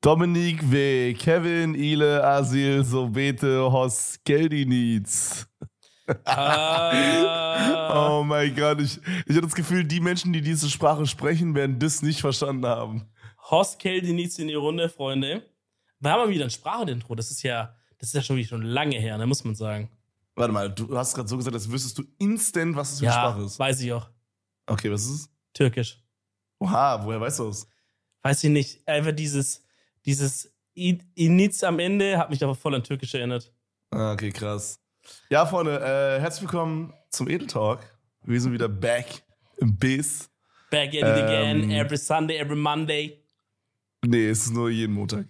Dominik W., Kevin, Ile, Asil, Sobete, Hos, Geldinitz. Ah. Oh mein Gott, ich, ich habe das Gefühl, die Menschen, die diese Sprache sprechen, werden das nicht verstanden haben. Horst Keldinitz in die Runde, Freunde. Wir haben mal wieder ein Sprachendintro. Das ist ja, das ist ja schon, schon lange her, ne, muss man sagen. Warte mal, du hast gerade so gesagt, als wüsstest du instant, was das für Ja, eine Sprache ist. weiß ich auch. Okay, was ist es? Türkisch. Oha, woher weißt du das? Weiß ich nicht. Einfach dieses, dieses Iniz am Ende hat mich aber voll an Türkisch erinnert. Ah, okay, krass. Ja, Freunde, äh, herzlich willkommen zum Edel Talk. Wir sind wieder back im Biss. Back at it again, Ähm. every Sunday, every Monday. Nee, es ist nur jeden Montag.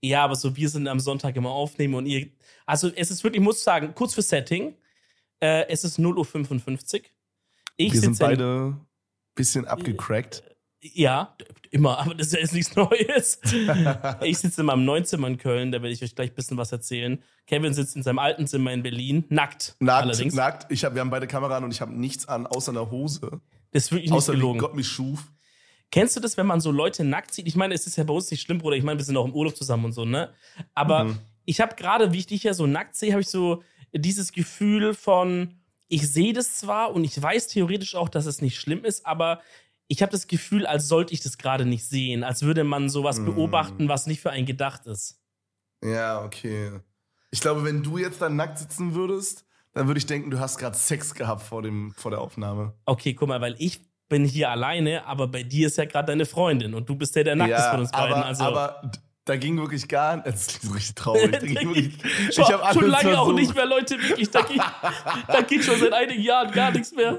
Ja, aber so wir sind am Sonntag immer aufnehmen und ihr. Also es ist wirklich, ich muss sagen, kurz für Setting. Äh, es ist 0.55 Uhr. Ich Wir sind beide ein bisschen abgecrackt. Ja, immer, aber das ist ja jetzt nichts Neues. ich sitze in meinem neuen Zimmer in Köln, da werde ich euch gleich ein bisschen was erzählen. Kevin sitzt in seinem alten Zimmer in Berlin, nackt. Nackt, allerdings. nackt. Ich hab, wir haben beide Kamera an und ich habe nichts an, außer einer Hose. Das ist wirklich nicht Außer wie gelogen. Gott mich schuf. Kennst du das, wenn man so Leute nackt sieht? Ich meine, es ist ja bei uns nicht schlimm, Bruder. Ich meine, wir sind auch im Urlaub zusammen und so, ne? Aber Mhm. ich habe gerade, wie ich dich ja so nackt sehe, habe ich so dieses Gefühl von, ich sehe das zwar und ich weiß theoretisch auch, dass es nicht schlimm ist, aber ich habe das Gefühl, als sollte ich das gerade nicht sehen, als würde man sowas Mhm. beobachten, was nicht für einen gedacht ist. Ja, okay. Ich glaube, wenn du jetzt da nackt sitzen würdest, dann würde ich denken, du hast gerade Sex gehabt vor, dem, vor der Aufnahme. Okay, guck mal, weil ich bin hier alleine, aber bei dir ist ja gerade deine Freundin und du bist der, der nackt ist von uns beiden. aber, Also aber da ging wirklich gar nicht. Das ist richtig traurig. Da ging wirklich, schon, ich schon alles lange auch versucht. nicht mehr, Leute, wirklich. Da geht, da geht schon seit einigen Jahren gar nichts mehr.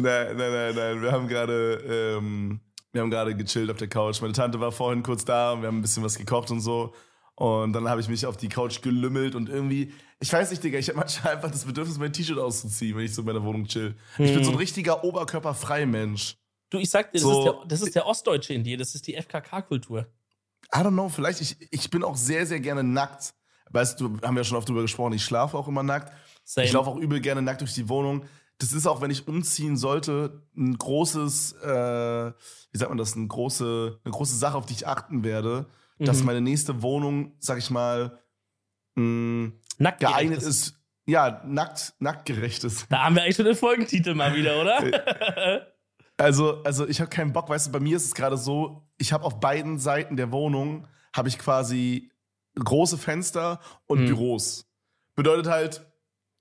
Nein, nein, nein, nein. Wir haben gerade, ähm, wir haben gerade gechillt auf der Couch. Meine Tante war vorhin kurz da und wir haben ein bisschen was gekocht und so. Und dann habe ich mich auf die Couch gelümmelt und irgendwie, ich weiß nicht, Digga, ich habe manchmal einfach das Bedürfnis, mein T-Shirt auszuziehen, wenn ich so in meiner Wohnung chill. Ich bin so ein richtiger oberkörperfrei Mensch. Du, ich sag dir, das, So- ist der, das ist der Ostdeutsche in dir, das ist die FKK-Kultur. I don't know, vielleicht, ich, ich bin auch sehr, sehr gerne nackt. Weißt du, haben wir ja schon oft drüber gesprochen, ich schlafe auch immer nackt. Same. Ich laufe auch übel gerne nackt durch die Wohnung. Das ist auch, wenn ich umziehen sollte, ein großes, äh, wie sagt man das, eine große, eine große Sache, auf die ich achten werde, dass Mhm. meine nächste Wohnung, sag ich mal, mh, Nackt geeignet ist, ja, nackt, nacktgerecht ist. Da haben wir eigentlich schon den Folgentitel mal wieder, oder? Also, also ich habe keinen Bock, weißt du, bei mir ist es gerade so, ich habe auf beiden Seiten der Wohnung, habe ich quasi große Fenster und Mhm. Büros. Bedeutet halt,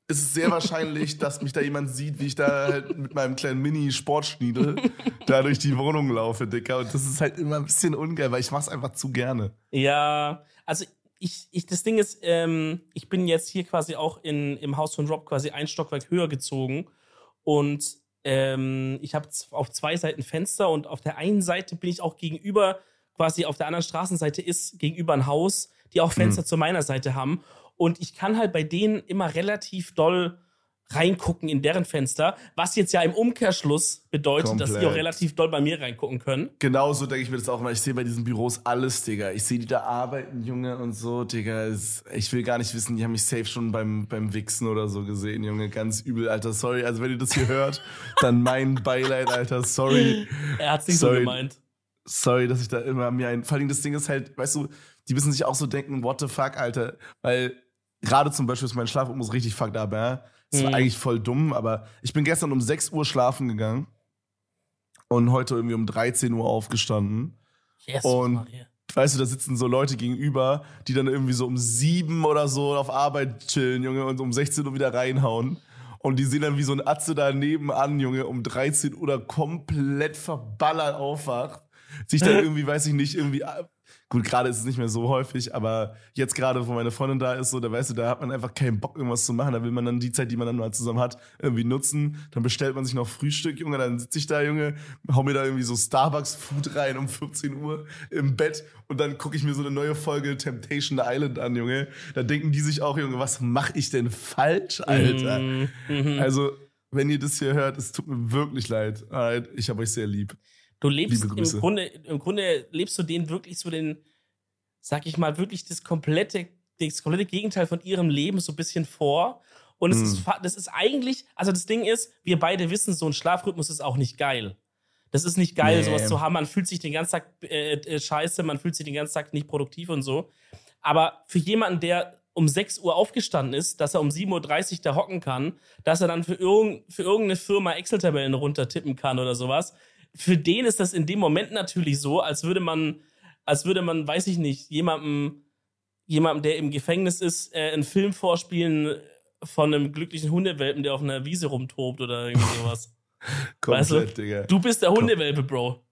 es ist sehr wahrscheinlich, dass mich da jemand sieht, wie ich da halt mit meinem kleinen Mini-Sportschniedel da durch die Wohnung laufe, Dicker. Und das ist halt immer ein bisschen ungeil, weil ich mach's einfach zu gerne. ja, also ich, ich, das Ding ist, ähm, ich bin jetzt hier quasi auch in, im Haus von Rob quasi ein Stockwerk höher gezogen und ähm, ich habe auf zwei Seiten Fenster und auf der einen Seite bin ich auch gegenüber, quasi auf der anderen Straßenseite ist gegenüber ein Haus, die auch Fenster zu meiner Seite haben. Und ich kann halt bei denen immer relativ doll reingucken in deren Fenster, was jetzt ja im Umkehrschluss bedeutet, dass die auch Komplett. relativ doll bei mir reingucken können. Genauso denke ich mir das auch mal. Ich sehe bei diesen Büros alles, Digga. Ich sehe die da arbeiten, Junge, und so, Digga. Ich will gar nicht wissen, die haben mich safe schon beim, beim Wichsen oder so gesehen, Junge. Ganz übel, Alter. Sorry. Also, wenn ihr das hier hört, dann mein Beileid, Alter. Sorry. Er hat's nicht so Sorry. gemeint. Sorry, dass ich da immer mir ein. Vor allem das Ding ist halt, weißt du, die müssen sich auch so denken, what the fuck, Alter. Weil gerade zum Beispiel ist mein Schlafrhythmus richtig fucked up, ja. Das war Mhm. eigentlich voll dumm, aber ich bin gestern um 6 Uhr schlafen gegangen und heute irgendwie um 13 Uhr aufgestanden. Jesus Und- Maria. Weißt du, da sitzen so Leute gegenüber, die dann irgendwie so um sieben oder so auf Arbeit chillen, Junge, und um 16 Uhr wieder reinhauen. Und die sehen dann wie so ein Atze daneben an, Junge, um 13 Uhr komplett verballert aufwacht. Sich dann irgendwie, weiß ich nicht, irgendwie. Gut, gerade ist es nicht mehr so häufig, aber jetzt gerade, wo meine Freundin da ist, so, da weißt du, da hat man einfach keinen Bock, irgendwas zu machen. Da will man dann die Zeit, die man dann mal zusammen hat, irgendwie nutzen. Dann bestellt man sich noch Frühstück, Junge, dann sitze ich da, Junge, hau mir da irgendwie so Starbucks-Food rein um 14 Uhr im Bett und dann gucke ich mir so eine neue Folge Temptation Island an, Junge. Da denken die sich auch, Junge, was mache ich denn falsch, Alter? Mhm, mhm. Also, wenn ihr das hier hört, es tut mir wirklich leid. Alright, Ich habe euch sehr lieb. Du lebst im Grunde, im Grunde lebst du denen wirklich so den, sag ich mal, wirklich das komplette, das komplette Gegenteil von ihrem Leben so ein bisschen vor. Und es Hm. ist, das ist eigentlich, also das Ding ist, wir beide wissen, so ein Schlafrhythmus ist auch nicht geil. Das ist nicht geil, Nee. sowas zu haben. Man fühlt sich den ganzen Tag äh, äh, scheiße, man fühlt sich den ganzen Tag nicht produktiv und so. Aber für jemanden, der um 6 Uhr aufgestanden ist, dass er um 7.30 Uhr da hocken kann, dass er dann für, irgend, für irgendeine Firma Excel-Tabellen runtertippen kann oder sowas, für den ist das in dem Moment natürlich so, als würde man, als würde man, weiß ich nicht, jemandem, jemandem, der im Gefängnis ist, äh, einen Film vorspielen von einem glücklichen Hundewelpen, der auf einer Wiese rumtobt oder irgendwie sowas. Komplett, Weißt Digga. Du bist der Hundewelpe, Bro.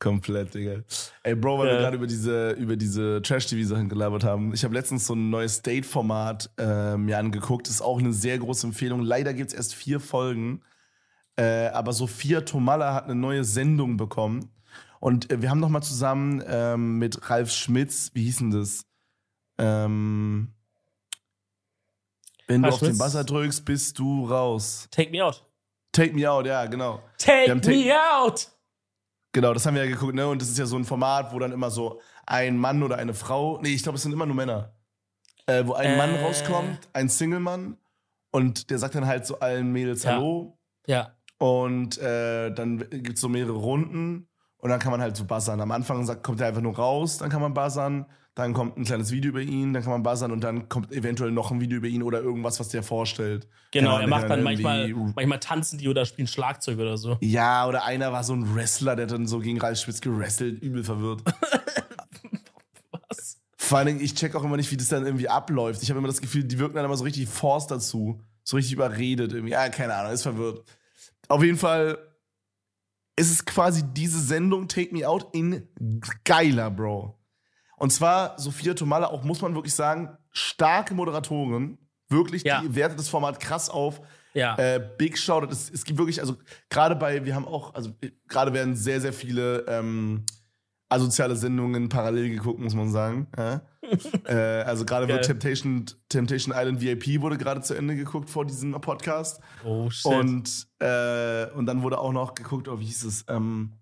Komplett, Digga. Ey, Bro, weil Ja. wir gerade über diese, über diese Trash-TV-Sachen gelabert haben. Ich habe letztens so ein neues Date-Format äh, mir angeguckt. Ist auch eine sehr große Empfehlung. Leider gibt es erst vier Folgen. Äh, aber Sophia Tomalla hat eine neue Sendung bekommen. Und äh, wir haben noch mal zusammen ähm, mit Ralf Schmitz, wie hieß denn das? Ähm, wenn Ralf du auf den Schmitz? Buzzer drückst, bist du raus. Take me out. Take me out, ja, genau. Take me out! Genau, das haben wir ja geguckt, ne? Und das ist ja so ein Format, wo dann immer so ein Mann oder eine Frau, nee, ich glaube, es sind immer nur Männer, äh, wo ein Mann Äh. rauskommt, ein Single-Mann, und der sagt dann halt so allen Mädels Ja. Hallo. Ja. Und äh, dann gibt es so mehrere Runden und dann kann man halt so buzzern. Am Anfang sagt, kommt er einfach nur raus, dann kann man buzzern, dann kommt ein kleines Video über ihn, dann kann man buzzern und dann kommt eventuell noch ein Video über ihn oder irgendwas, was der vorstellt. Genau, Keine er macht dann irgendwie- manchmal, manchmal tanzen die oder spielen Schlagzeug oder so. Ja, oder einer war so ein Wrestler, der dann so gegen Ralf Spitz gerestelt, übel verwirrt. Was? Vor allen Dingen, ich check auch immer nicht, wie das dann irgendwie abläuft. Ich habe immer das Gefühl, die wirken dann immer so richtig forced dazu. So richtig überredet irgendwie. Ja, keine Ahnung, ist verwirrt. Auf jeden Fall ist es quasi diese Sendung Take Me Out in geiler, Bro. Und zwar Sophia Tomalla, auch muss man wirklich sagen, starke Moderatorin. Wirklich, Ja. die wertet das Format krass auf. Ja. Äh, Big Shoutout. Es, es gibt wirklich, also gerade bei, wir haben auch, also gerade werden sehr, sehr viele ähm, asoziale Sendungen parallel geguckt, muss man sagen. Ja? Äh, also gerade wird. Temptation, Temptation Island VIP wurde gerade zu Ende geguckt vor diesem Podcast. oh shit. Und, äh, und dann wurde auch noch geguckt, oh, wie hieß es? Ähm,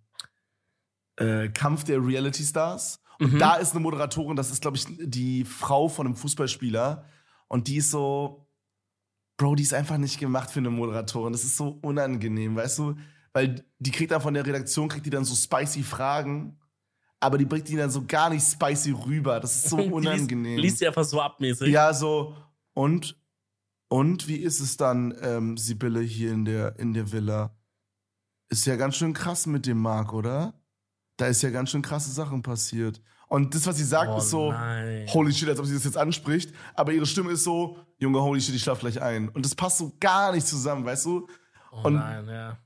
äh, Kampf der Reality Stars. Und Mhm. da ist eine Moderatorin, das ist, glaube ich, die Frau von einem Fußballspieler. Und die ist so, Bro, die ist einfach nicht gemacht für eine Moderatorin. Das ist so unangenehm, weißt du? Weil die kriegt dann von der Redaktion, kriegt die dann so spicy Fragen, aber die bringt die dann so gar nicht spicy rüber. Das ist so unangenehm. Liest, liest sie einfach so abmäßig. Ja, so, und, und wie ist es dann, ähm, Sibylle, hier in der, in der Villa? Ist ja ganz schön krass mit dem Marc, oder? Da ist ja ganz schön krasse Sachen passiert. Und das, was sie sagt, Oh ist so, nein. holy shit, als ob sie das jetzt anspricht. Aber ihre Stimme ist so, Junge, holy shit, ich schlaf gleich ein. Und das passt so gar nicht zusammen, weißt du? Oh und- nein, ja.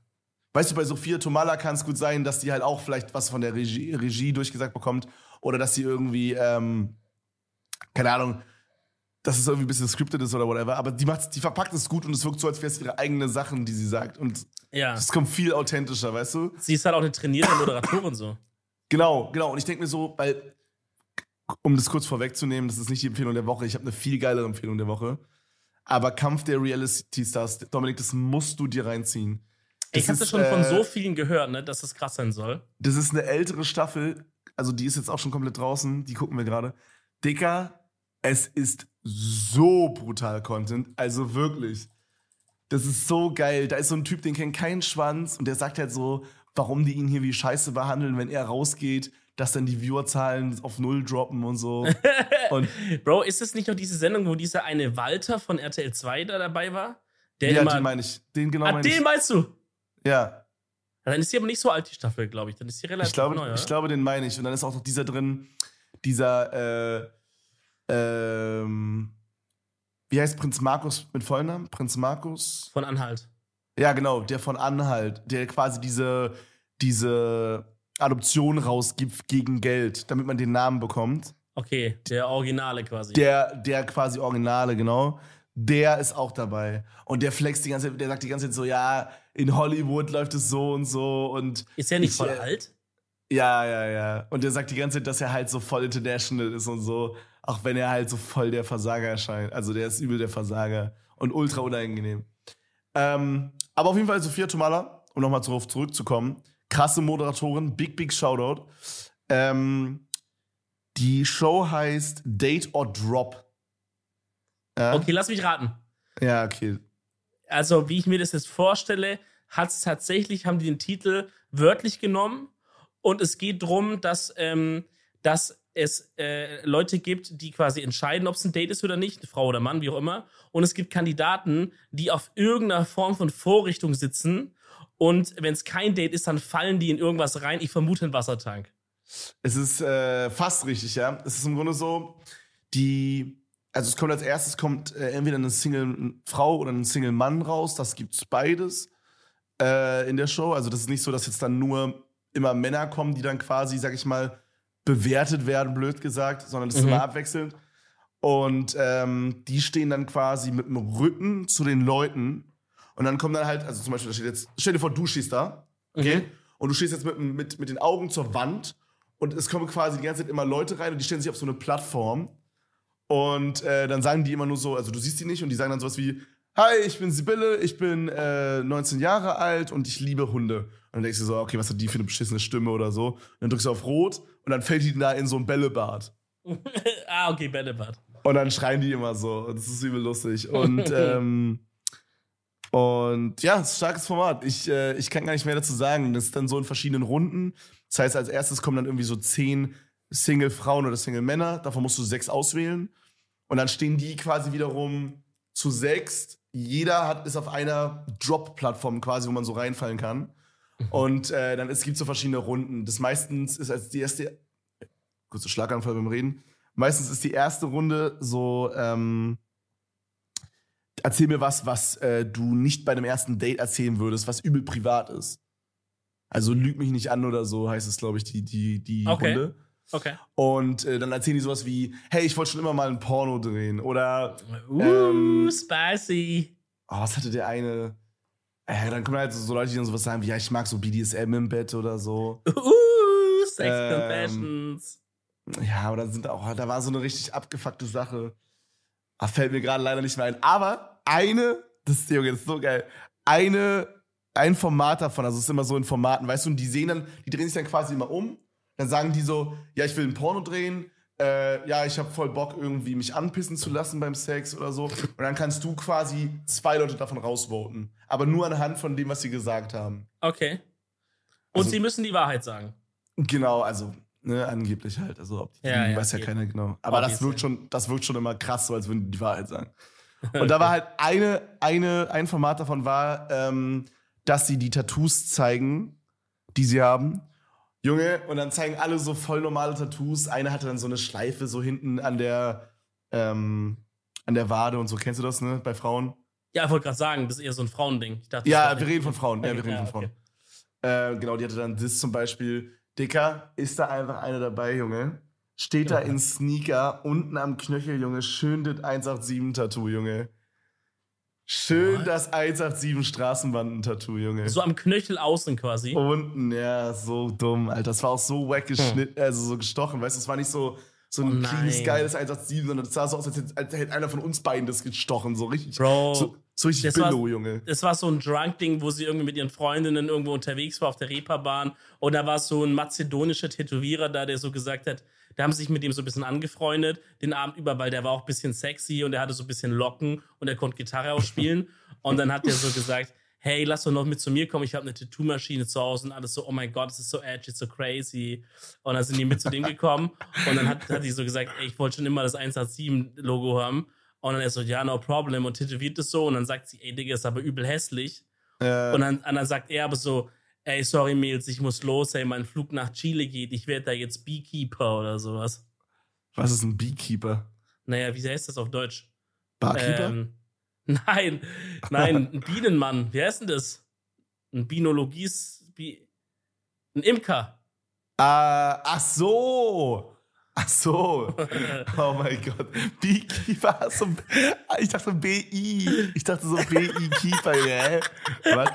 Weißt du, bei Sophia Tomala kann es gut sein, dass die halt auch vielleicht was von der Regie, Regie durchgesagt bekommt. Oder dass sie irgendwie, ähm, keine Ahnung, dass es irgendwie ein bisschen scripted ist oder whatever. Aber die, macht, die verpackt es gut und es wirkt so, als wäre es ihre eigene Sachen, die sie sagt. Und Ja. es kommt viel authentischer, weißt du? Sie ist halt auch eine trainierte Moderatorin so. Genau, genau. Und ich denke mir so, weil, um das kurz vorwegzunehmen, das ist nicht die Empfehlung der Woche. Ich habe eine viel geilere Empfehlung der Woche. Aber Kampf der Reality Stars, Dominik, das musst du dir reinziehen. Ich habe das schon von äh, so vielen gehört, ne, dass das krass sein soll. Das ist eine ältere Staffel, also die ist jetzt auch schon komplett draußen, die gucken wir gerade. Dicker, es ist so brutal Content, also wirklich. Das ist so geil. Da ist so ein Typ, den kennt kein Schwanz und der sagt halt so, warum die ihn hier wie Scheiße behandeln, wenn er rausgeht, dass dann die Viewerzahlen auf Null droppen und so. und Bro, ist das nicht noch diese Sendung, wo dieser eine Walter von RTL 2 da dabei war? Der ja, immer. den meine ich. Den genau ah, meine ich. den meinst du? Ja, Ja, Dann ist sie aber nicht so alt, die Staffel, glaube ich. Dann ist sie relativ ich glaube, neu, oder? ich glaube, den meine ich. Und dann ist auch noch dieser drin, dieser, äh, ähm, wie heißt Prinz Markus mit Vollnamen? Prinz Markus? Von Anhalt. Ja, genau, der von Anhalt, der quasi diese, diese Adoption rausgibt gegen Geld, damit man den Namen bekommt. Okay, der Originale quasi. Der, der quasi Originale, genau. Der ist auch dabei. Und der flext die ganze Zeit, der sagt die ganze Zeit so, ja, in Hollywood läuft es so und so und ist er nicht ich, voll äh, alt? Ja, ja, ja. Und der sagt die ganze Zeit, dass er halt so voll international ist und so. Auch wenn er halt so voll der Versager erscheint. Also der ist übel der Versager. Und ultra unangenehm. Ähm, aber auf jeden Fall Sophia Tomala, um nochmal darauf zurückzukommen. Krasse Moderatorin, big, big Shoutout. Ähm, die Show heißt Date or Drop. Ja, Okay, lass mich raten. ja okay. Also, wie ich mir das jetzt vorstelle, hat es tatsächlich, haben die den Titel wörtlich genommen und es geht darum, dass, ähm, dass es äh, Leute gibt, die quasi entscheiden, ob es ein Date ist oder nicht, eine Frau oder Mann, wie auch immer. Und es gibt Kandidaten, die auf irgendeiner Form von Vorrichtung sitzen. Und wenn es kein Date ist, dann fallen die in irgendwas rein. Ich vermute einen Wassertank. Es ist äh, fast richtig, ja. Es ist im Grunde so, die, also es kommt als erstes kommt äh, entweder eine Single-Frau oder ein Single-Mann raus. Das gibt's beides äh, in der Show. Also das ist nicht so, dass jetzt dann nur immer Männer kommen, die dann quasi, sag ich mal, bewertet werden, blöd gesagt, sondern das ist Mhm. immer abwechselnd. Und ähm, die stehen dann quasi mit dem Rücken zu den Leuten. Und dann kommen dann halt, also zum Beispiel, da steht jetzt, stell dir vor, du stehst da, okay? Mhm. Und du stehst jetzt mit, mit, mit den Augen zur Wand und es kommen quasi die ganze Zeit immer Leute rein und die stellen sich auf so eine Plattform. Und äh, dann sagen die immer nur so, also du siehst die nicht und die sagen dann sowas wie, Hi, ich bin Sibylle, ich bin äh, 19 Jahre alt und ich liebe Hunde. Und dann denkst du so, okay, was hat die für eine beschissene Stimme oder so? Und dann drückst du auf Rot und dann fällt die da in so ein Bällebad. ah, okay, Bällebad. Und dann schreien die immer so. Das ist übel lustig. Und, ähm, und ja, starkes Format. Ich, äh, ich kann gar nicht mehr dazu sagen. Das ist dann so in verschiedenen Runden. Das heißt, als erstes kommen dann irgendwie so zehn Single-Frauen oder Single-Männer. Davon musst du sechs auswählen. Und dann stehen die quasi wiederum zu sechs. Jeder hat, ist auf einer Drop-Plattform quasi, wo man so reinfallen kann. Und äh, dann es gibt so verschiedene Runden. Das meistens ist als die erste, kurzer Schlaganfall beim Reden. Meistens ist die erste Runde so, ähm, erzähl mir was, was äh, du nicht bei dem ersten Date erzählen würdest, was übel privat ist. Also lüg mich nicht an oder so, heißt es, glaube ich, die, die, die Okay. Runde. Okay. Und äh, dann erzählen die sowas wie, hey, ich wollte schon immer mal ein Porno drehen. Oder, Uh, Ähm, spicy. oh, was hatte der eine? Äh, dann kommen halt so, so Leute, die dann sowas sagen wie, ja, ich mag so BDSM im Bett oder so. Uh, Sex Ähm, Confessions. Ja, aber da sind auch, da war so eine richtig abgefuckte Sache. Ah, fällt mir gerade leider nicht mehr ein. Aber eine, das ist, Junge, das ist so geil. Eine, ein Format davon, also es ist immer so in Formaten, weißt du, und die sehen dann, die drehen sich dann quasi immer um. Dann sagen die so, ja, ich will ein Porno drehen. Äh, ja, ich habe voll Bock, irgendwie mich anpissen zu lassen beim Sex oder so. Und dann kannst du quasi zwei Leute davon rausvoten. Aber nur anhand von dem, was sie gesagt haben. Okay. Und Also- sie müssen die Wahrheit sagen. Genau, also ne, angeblich halt. Also ob die, Ja, ja, weiß ja okay. keiner genau. Aber das Obviously. wirkt schon, das wirkt schon immer krass, so als würden die die Wahrheit sagen. Und da war halt eine, eine, ein Format davon war, ähm, dass sie die Tattoos zeigen, die sie haben. Junge, und dann zeigen alle so voll normale Tattoos. Eine hatte dann so eine Schleife so hinten an der, ähm, an der Wade und so. Kennst du das, ne? Bei Frauen? Ja, ich wollte gerade sagen, das ist eher so ein Frauending. Ich dachte, Ja, wir reden von Frauen. Ja, wir Okay, reden ja, von Frauen. okay. Äh, genau, die hatte dann das zum Beispiel. Dicker, ist da einfach eine dabei, Junge? Steht da in Sneaker, unten am Knöchel, Junge, schön das 187-Tattoo, Junge. Schön What? das 187 Straßenbanden-Tattoo, Junge. So am Knöchel außen quasi. Unten, ja, so dumm, Alter. Das war auch so wack geschnitten, also so gestochen, weißt du, es war nicht so, so ein Oh cleanes, geiles 187, sondern es sah so aus, als hätte, als hätte einer von uns beiden das gestochen, so richtig. Bro, So, so richtig das war- Billo, Junge. Das war so ein Drunk-Ding, wo sie irgendwie mit ihren Freundinnen irgendwo unterwegs war auf der Reeperbahn. Und da war so ein mazedonischer Tätowierer da, der so gesagt hat, da haben sie sich mit ihm so ein bisschen angefreundet, den Abend über, weil der war auch ein bisschen sexy und er hatte so ein bisschen Locken und er konnte Gitarre auch spielen. und dann hat er so gesagt, hey, lass doch noch mit zu mir kommen, ich habe eine Tattoo-Maschine zu Hause und alles so, oh mein Gott, das ist so edgy, so crazy. Und dann sind die mit zu dem gekommen und dann hat, hat die so gesagt, ey, ich wollte schon immer das 187-Logo haben. Und dann er so, ja, no problem und tätowiert es so und dann sagt sie, ey, Digga, ist aber übel hässlich. Äh, Und dann, und dann sagt er aber so, ey, sorry, Mädels, ich muss los, ey, mein Flug nach Chile geht, ich werde da jetzt Beekeeper oder sowas. was ist ein Beekeeper? Naja, wie heißt das auf Deutsch? Barkeeper? Ähm, nein, nein, ein Bienenmann. Wie heißt denn das? Ein Binologies, Bi ein Imker. Ah, ach so. Ach so. Oh mein Gott. Beekeeper. So, ich dachte BI. Ich dachte so BI Keeper, hä? Was?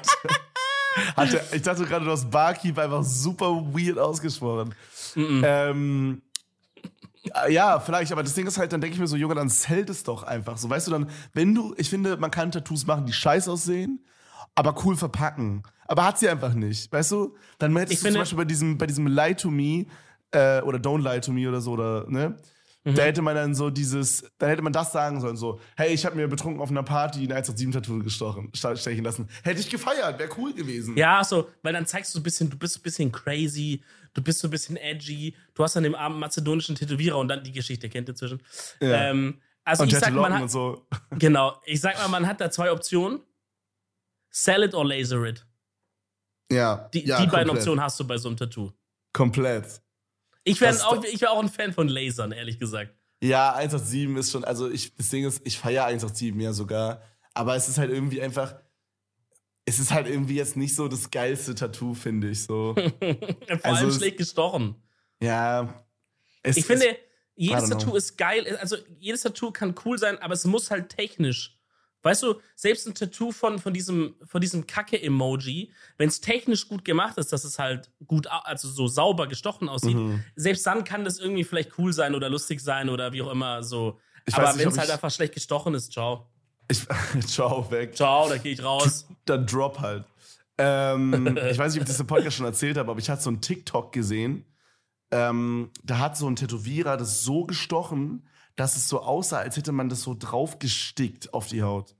Hatte, ich dachte gerade, du hast Barkeeper einfach super weird ausgesprochen. Mhm. Ähm, ja, vielleicht, aber das Ding ist halt, dann denke ich mir so, Junge, dann zählt es doch einfach. So, weißt du, dann, wenn du, ich finde, man kann Tattoos machen, die scheiß aussehen, aber cool verpacken. Aber hat sie einfach nicht, weißt du? Dann hättest Ich du finde- zum Beispiel bei diesem, bei diesem Lie to Me, äh, oder Don't Lie to Me oder so, oder, ne? Mhm. Da hätte man dann so dieses, da hätte man das sagen sollen, so, hey, ich habe mir betrunken auf einer Party ein 187-Tattoo gestochen, stechen lassen. Hätte ich gefeiert, wäre cool gewesen. Ja, so, weil dann zeigst du so ein bisschen, du bist so ein bisschen crazy, du bist so ein bisschen edgy, du hast an dem armen mazedonischen Tätowierer und dann die Geschichte kennt ihr zwischen. Ja. Ähm, also und ich sag, man hat, so. genau, ich sag mal, man hat da zwei Optionen. Sell it or laser it. Ja. Die, ja, die beiden Optionen hast du bei so einem Tattoo. Komplett. Ich wäre auch, wär auch ein Fan von Lasern, ehrlich gesagt. Ja, 187 ist schon, also ich, das Ding ist, ich feiere 187 ja sogar. Aber es ist halt irgendwie einfach, es ist halt irgendwie jetzt nicht so das geilste Tattoo, finde ich so. Vor also allem schlecht gestochen. Ja. ich finde, jedes Tattoo ist geil. Also jedes Tattoo kann cool sein, aber es muss halt technisch Weißt du, selbst ein Tattoo von, von diesem, von diesem Kacke-Emoji, wenn es technisch gut gemacht ist, dass es halt gut, also so sauber gestochen aussieht, mhm. selbst dann kann das irgendwie vielleicht cool sein oder lustig sein oder wie auch immer so. Ich Aber wenn es halt einfach schlecht gestochen ist, ciao. Ich, ciao, weg. Ciao, da gehe ich raus. Dann drop halt. Ähm, ich weiß nicht, ob ich das im Podcast schon erzählt habe, aber ich hatte so einen TikTok gesehen. Ähm, da hat so ein Tätowierer das so gestochen, dass es so aussah, als hätte man das so draufgestickt auf die Haut.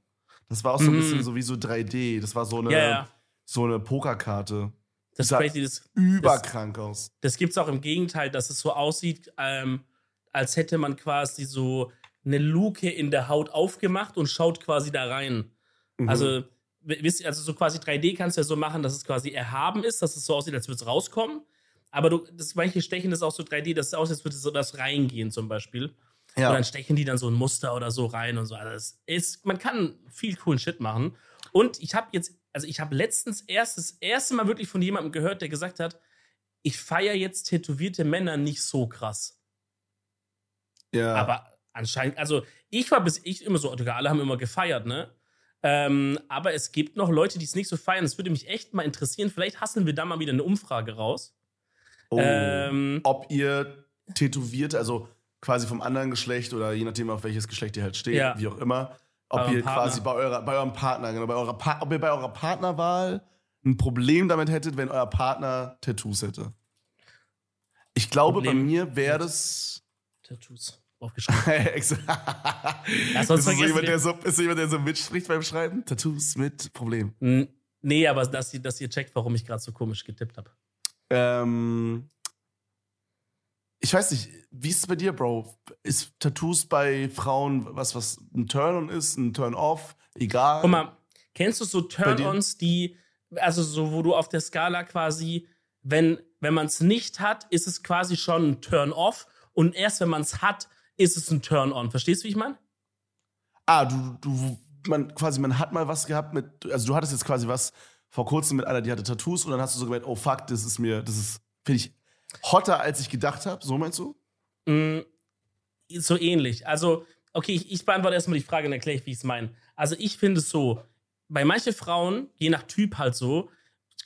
Das war auch so ein bisschen mhm. so wie so 3D. Das war so eine, ja, ja. So eine Pokerkarte. Das sah crazy, das, überkrank das, aus. Das gibt es auch im Gegenteil, dass es so aussieht, ähm, als hätte man quasi so eine Luke in der Haut aufgemacht und schaut quasi da rein. Mhm. Also, wisst ihr, also so quasi 3D kannst du ja so machen, dass es quasi erhaben ist, dass es so aussieht, als würde es rauskommen. Aber du, das, manche stechen das auch so 3D, dass es aussieht, als würde so das reingehen zum Beispiel. Ja. Und dann stechen die dann so ein Muster oder so rein und so. Also das ist, man kann viel coolen Shit machen. Und ich habe jetzt, also ich habe letztens erst das erste Mal wirklich von jemandem gehört, der gesagt hat, ich feiere jetzt tätowierte Männer nicht so krass. Ja. Aber anscheinend, also ich war bis ich immer so, alle haben immer gefeiert, ne? Ähm, aber es gibt noch Leute, die es nicht so feiern. Es würde mich echt mal interessieren. Vielleicht hasseln wir da mal wieder eine Umfrage raus. Oh, ähm, ob ihr tätowiert, also quasi vom anderen Geschlecht oder je nachdem, auf welches Geschlecht ihr halt steht, ja. wie auch immer, ob ihr Partner. quasi bei, eurer, bei eurem Partner, genau, bei eurer pa ob ihr bei eurer Partnerwahl ein Problem damit hättet, wenn euer Partner Tattoos hätte. Ich glaube, Problem bei mir wäre das. Tattoos. Aufgeschrieben. ja, sonst ist, so jemand, der so, ist jemand, der so mitspricht beim Schreiben? Tattoos mit Problem. Nee, aber dass ihr, dass ihr checkt, warum ich gerade so komisch getippt habe. Ähm, ich weiß nicht, wie ist es bei dir, Bro? Ist Tattoos bei Frauen was, was ein Turn-on ist, ein Turn-off? Egal. Guck mal, kennst du so Turn-ons, die, also so, wo du auf der Skala quasi, wenn, wenn man es nicht hat, ist es quasi schon ein Turn-off und erst wenn man es hat, ist es ein Turn-on. Verstehst du, wie ich meine? Ah, du, du, man quasi, man hat mal was gehabt mit, also du hattest jetzt quasi was vor kurzem mit einer, die hatte Tattoos und dann hast du so gemeint, oh fuck, das ist mir, das ist, finde ich hotter, als ich gedacht habe. So meinst du? Mm, so ähnlich. Also, okay, ich, ich beantworte erstmal die Frage und erkläre, wie ich es meine. Also, ich finde es so, bei manchen Frauen, je nach Typ halt so,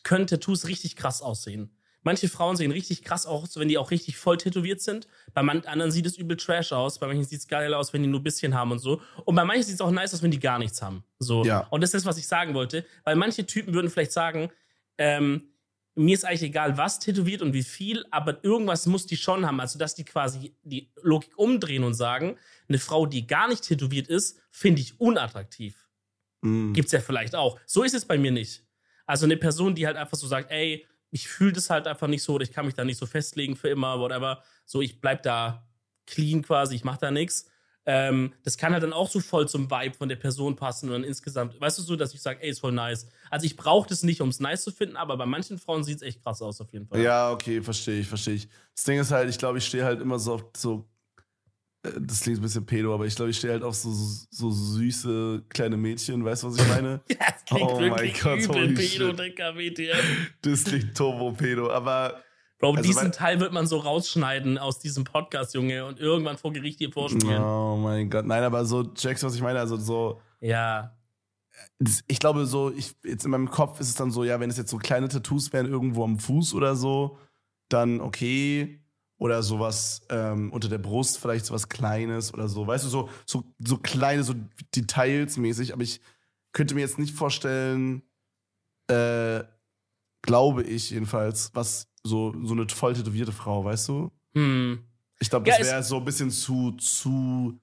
können Tattoos richtig krass aussehen. Manche Frauen sehen richtig krass aus, wenn die auch richtig voll tätowiert sind. Bei anderen sieht es übel trash aus. Bei manchen sieht es geil aus, wenn die nur ein bisschen haben und so. Und bei manchen sieht es auch nice aus, wenn die gar nichts haben. So. Ja. Und das ist das, was ich sagen wollte. Weil manche Typen würden vielleicht sagen, ähm, mir ist eigentlich egal, was tätowiert und wie viel, aber irgendwas muss die schon haben. Also, dass die quasi die Logik umdrehen und sagen, eine Frau, die gar nicht tätowiert ist, finde ich unattraktiv. Mm. Gibt's ja vielleicht auch. So ist es bei mir nicht. Also eine Person, die halt einfach so sagt, ey, ich fühle das halt einfach nicht so oder ich kann mich da nicht so festlegen für immer, whatever. So, ich bleib da clean quasi, ich mach da nichts. Ähm, das kann halt dann auch so voll zum Vibe von der Person passen und dann insgesamt, weißt du so, dass ich sage, ey, ist voll nice. Also ich brauche das nicht, um es nice zu finden, aber bei manchen Frauen sieht es echt krass aus auf jeden Fall. Ja, okay, verstehe ich, verstehe ich. Das Ding ist halt, ich glaube, ich stehe halt immer so auf so, äh, das klingt ein bisschen pedo, aber ich glaube, ich stehe halt auf so, so, süße kleine Mädchen, weißt du, was ich meine? ja, das klingt oh wirklich mein Gott, übel pedo, Dicker, Das klingt turbo-pedo, aber Bro, also diesen Teil wird man so rausschneiden aus diesem Podcast, Junge, und irgendwann vor Gericht hier vorspielen. Oh mein Gott. Nein, aber so, checkst was ich meine? Also so. Ja. Ich glaube, so, ich, jetzt in meinem Kopf ist es dann so, ja, wenn es jetzt so kleine Tattoos wären, irgendwo am Fuß oder so, dann okay. Oder sowas ähm, unter der Brust, vielleicht sowas Kleines oder so. Weißt du, so, so, so kleine, so Details mäßig. Aber ich könnte mir jetzt nicht vorstellen, äh, glaube ich jedenfalls, was so, so eine voll tätowierte Frau, weißt du? Hm. Ich glaube, Ja, das es- wäre so ein bisschen zu, zu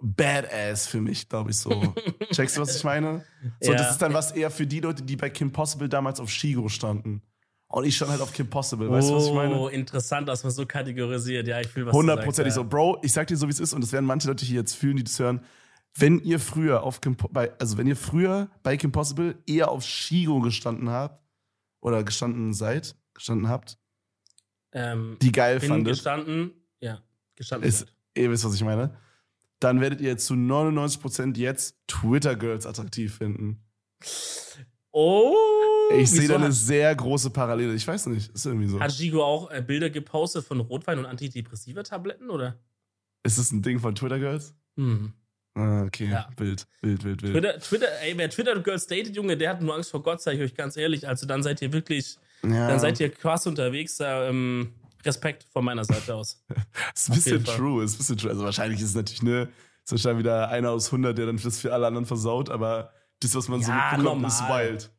badass für mich, glaube ich so. Checkst du, was ich meine? So, Ja. das ist dann was eher für die Leute, die bei Kim Possible damals auf Shigo standen. Und ich stand halt auf Kim Possible, weißt du, was ich meine? Oh, interessant, dass man so kategorisiert. Ja, ich fühle was Hundertprozentig so. Bro, ich sag dir so, wie es ist, und das werden manche Leute hier jetzt fühlen, die das hören. Wenn ihr früher auf Kim, bei, also wenn ihr früher bei Kim Possible eher auf Shigo gestanden habt, oder gestanden seid, gestanden habt. Ähm, die geil bin fandet, gestanden, ja, gestanden. ist, ihr wisst, was ich meine, dann werdet ihr zu 99% jetzt Twitter-Girls attraktiv finden. oh, Ich sehe da eine sehr große Parallele. Ich weiß nicht, ist irgendwie so. hat Gigo auch äh, Bilder gepostet von Rotwein und Antidepressiva-Tabletten, oder? Ist das ein Ding von Twitter-Girls? Hm. Ah, okay, Ja. Bild, Bild, Bild, Bild. Twitter, Twitter, ey, wer Twitter Girls datet, Junge, der hat nur Angst vor Gott, sag ich euch ganz ehrlich. Also dann seid ihr wirklich, ja. dann seid ihr krass unterwegs. Da, ähm, Respekt von meiner Seite aus. ist ein bisschen true, ist ein bisschen true. Also wahrscheinlich ist es natürlich, ne, ist wahrscheinlich wieder einer aus 100, der dann das für alle anderen versaut, aber das, was man so Ja, mitbekommt, ist normal. wild.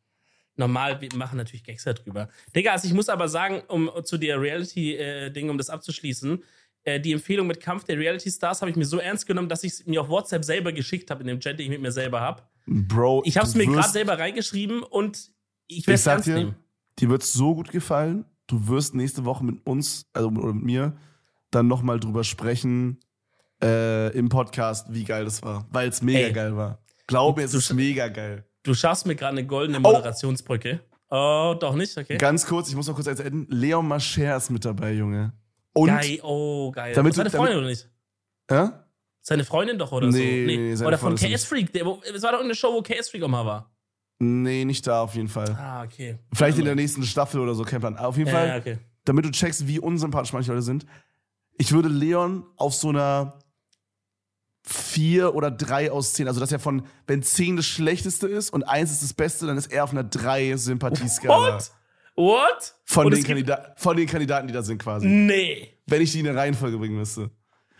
Normal, wir machen natürlich Gags darüber. Digga, also ich muss aber sagen, um zu der Reality-Ding, um das abzuschließen, äh, die Empfehlung mit Kampf der Reality Stars habe ich mir so ernst genommen, dass ich es mir auf WhatsApp selber geschickt habe, in dem Chat, den ich mit mir selber habe. Bro, Ich habe es mir gerade selber reingeschrieben und ich werde es ernst dir, nehmen. Dir wird so gut gefallen. Du wirst nächste Woche mit uns, also oder mit mir, dann nochmal drüber sprechen äh, im Podcast, wie geil das war. Weil es mega Ey. geil war. Glaub mir, es ist mega geil. Du schaffst mir gerade eine goldene Moderationsbrücke. Oh, doch nicht, okay. Ganz kurz, ich muss noch kurz eins enden. Leon Mascher ist mit dabei, Junge. Und Geil, oh, geil. Damit Seine Freundin oder nicht? Ja? Seine Freundin doch oder Nee, so? nee, nee, seine oder von KS Freak. Der, es war doch eine Show, wo KS Freak auch mal war. Nee, nicht da auf jeden Fall. Ah, okay. Vielleicht in der nächsten Staffel oder so, kein Plan. Auf jeden Ja, Fall, ja, okay. damit du checkst, wie unsympathisch manche Leute sind. Ich würde Leon auf so einer 4 oder 3 aus 10, also dass er von, wenn 10 das Schlechteste ist und 1 ist das Beste, dann ist er auf einer 3 Sympathieskala. What? What? Von Und den, Kandida von den Kandidaten, die da sind quasi. Nee. Wenn ich die in eine Reihenfolge bringen müsste.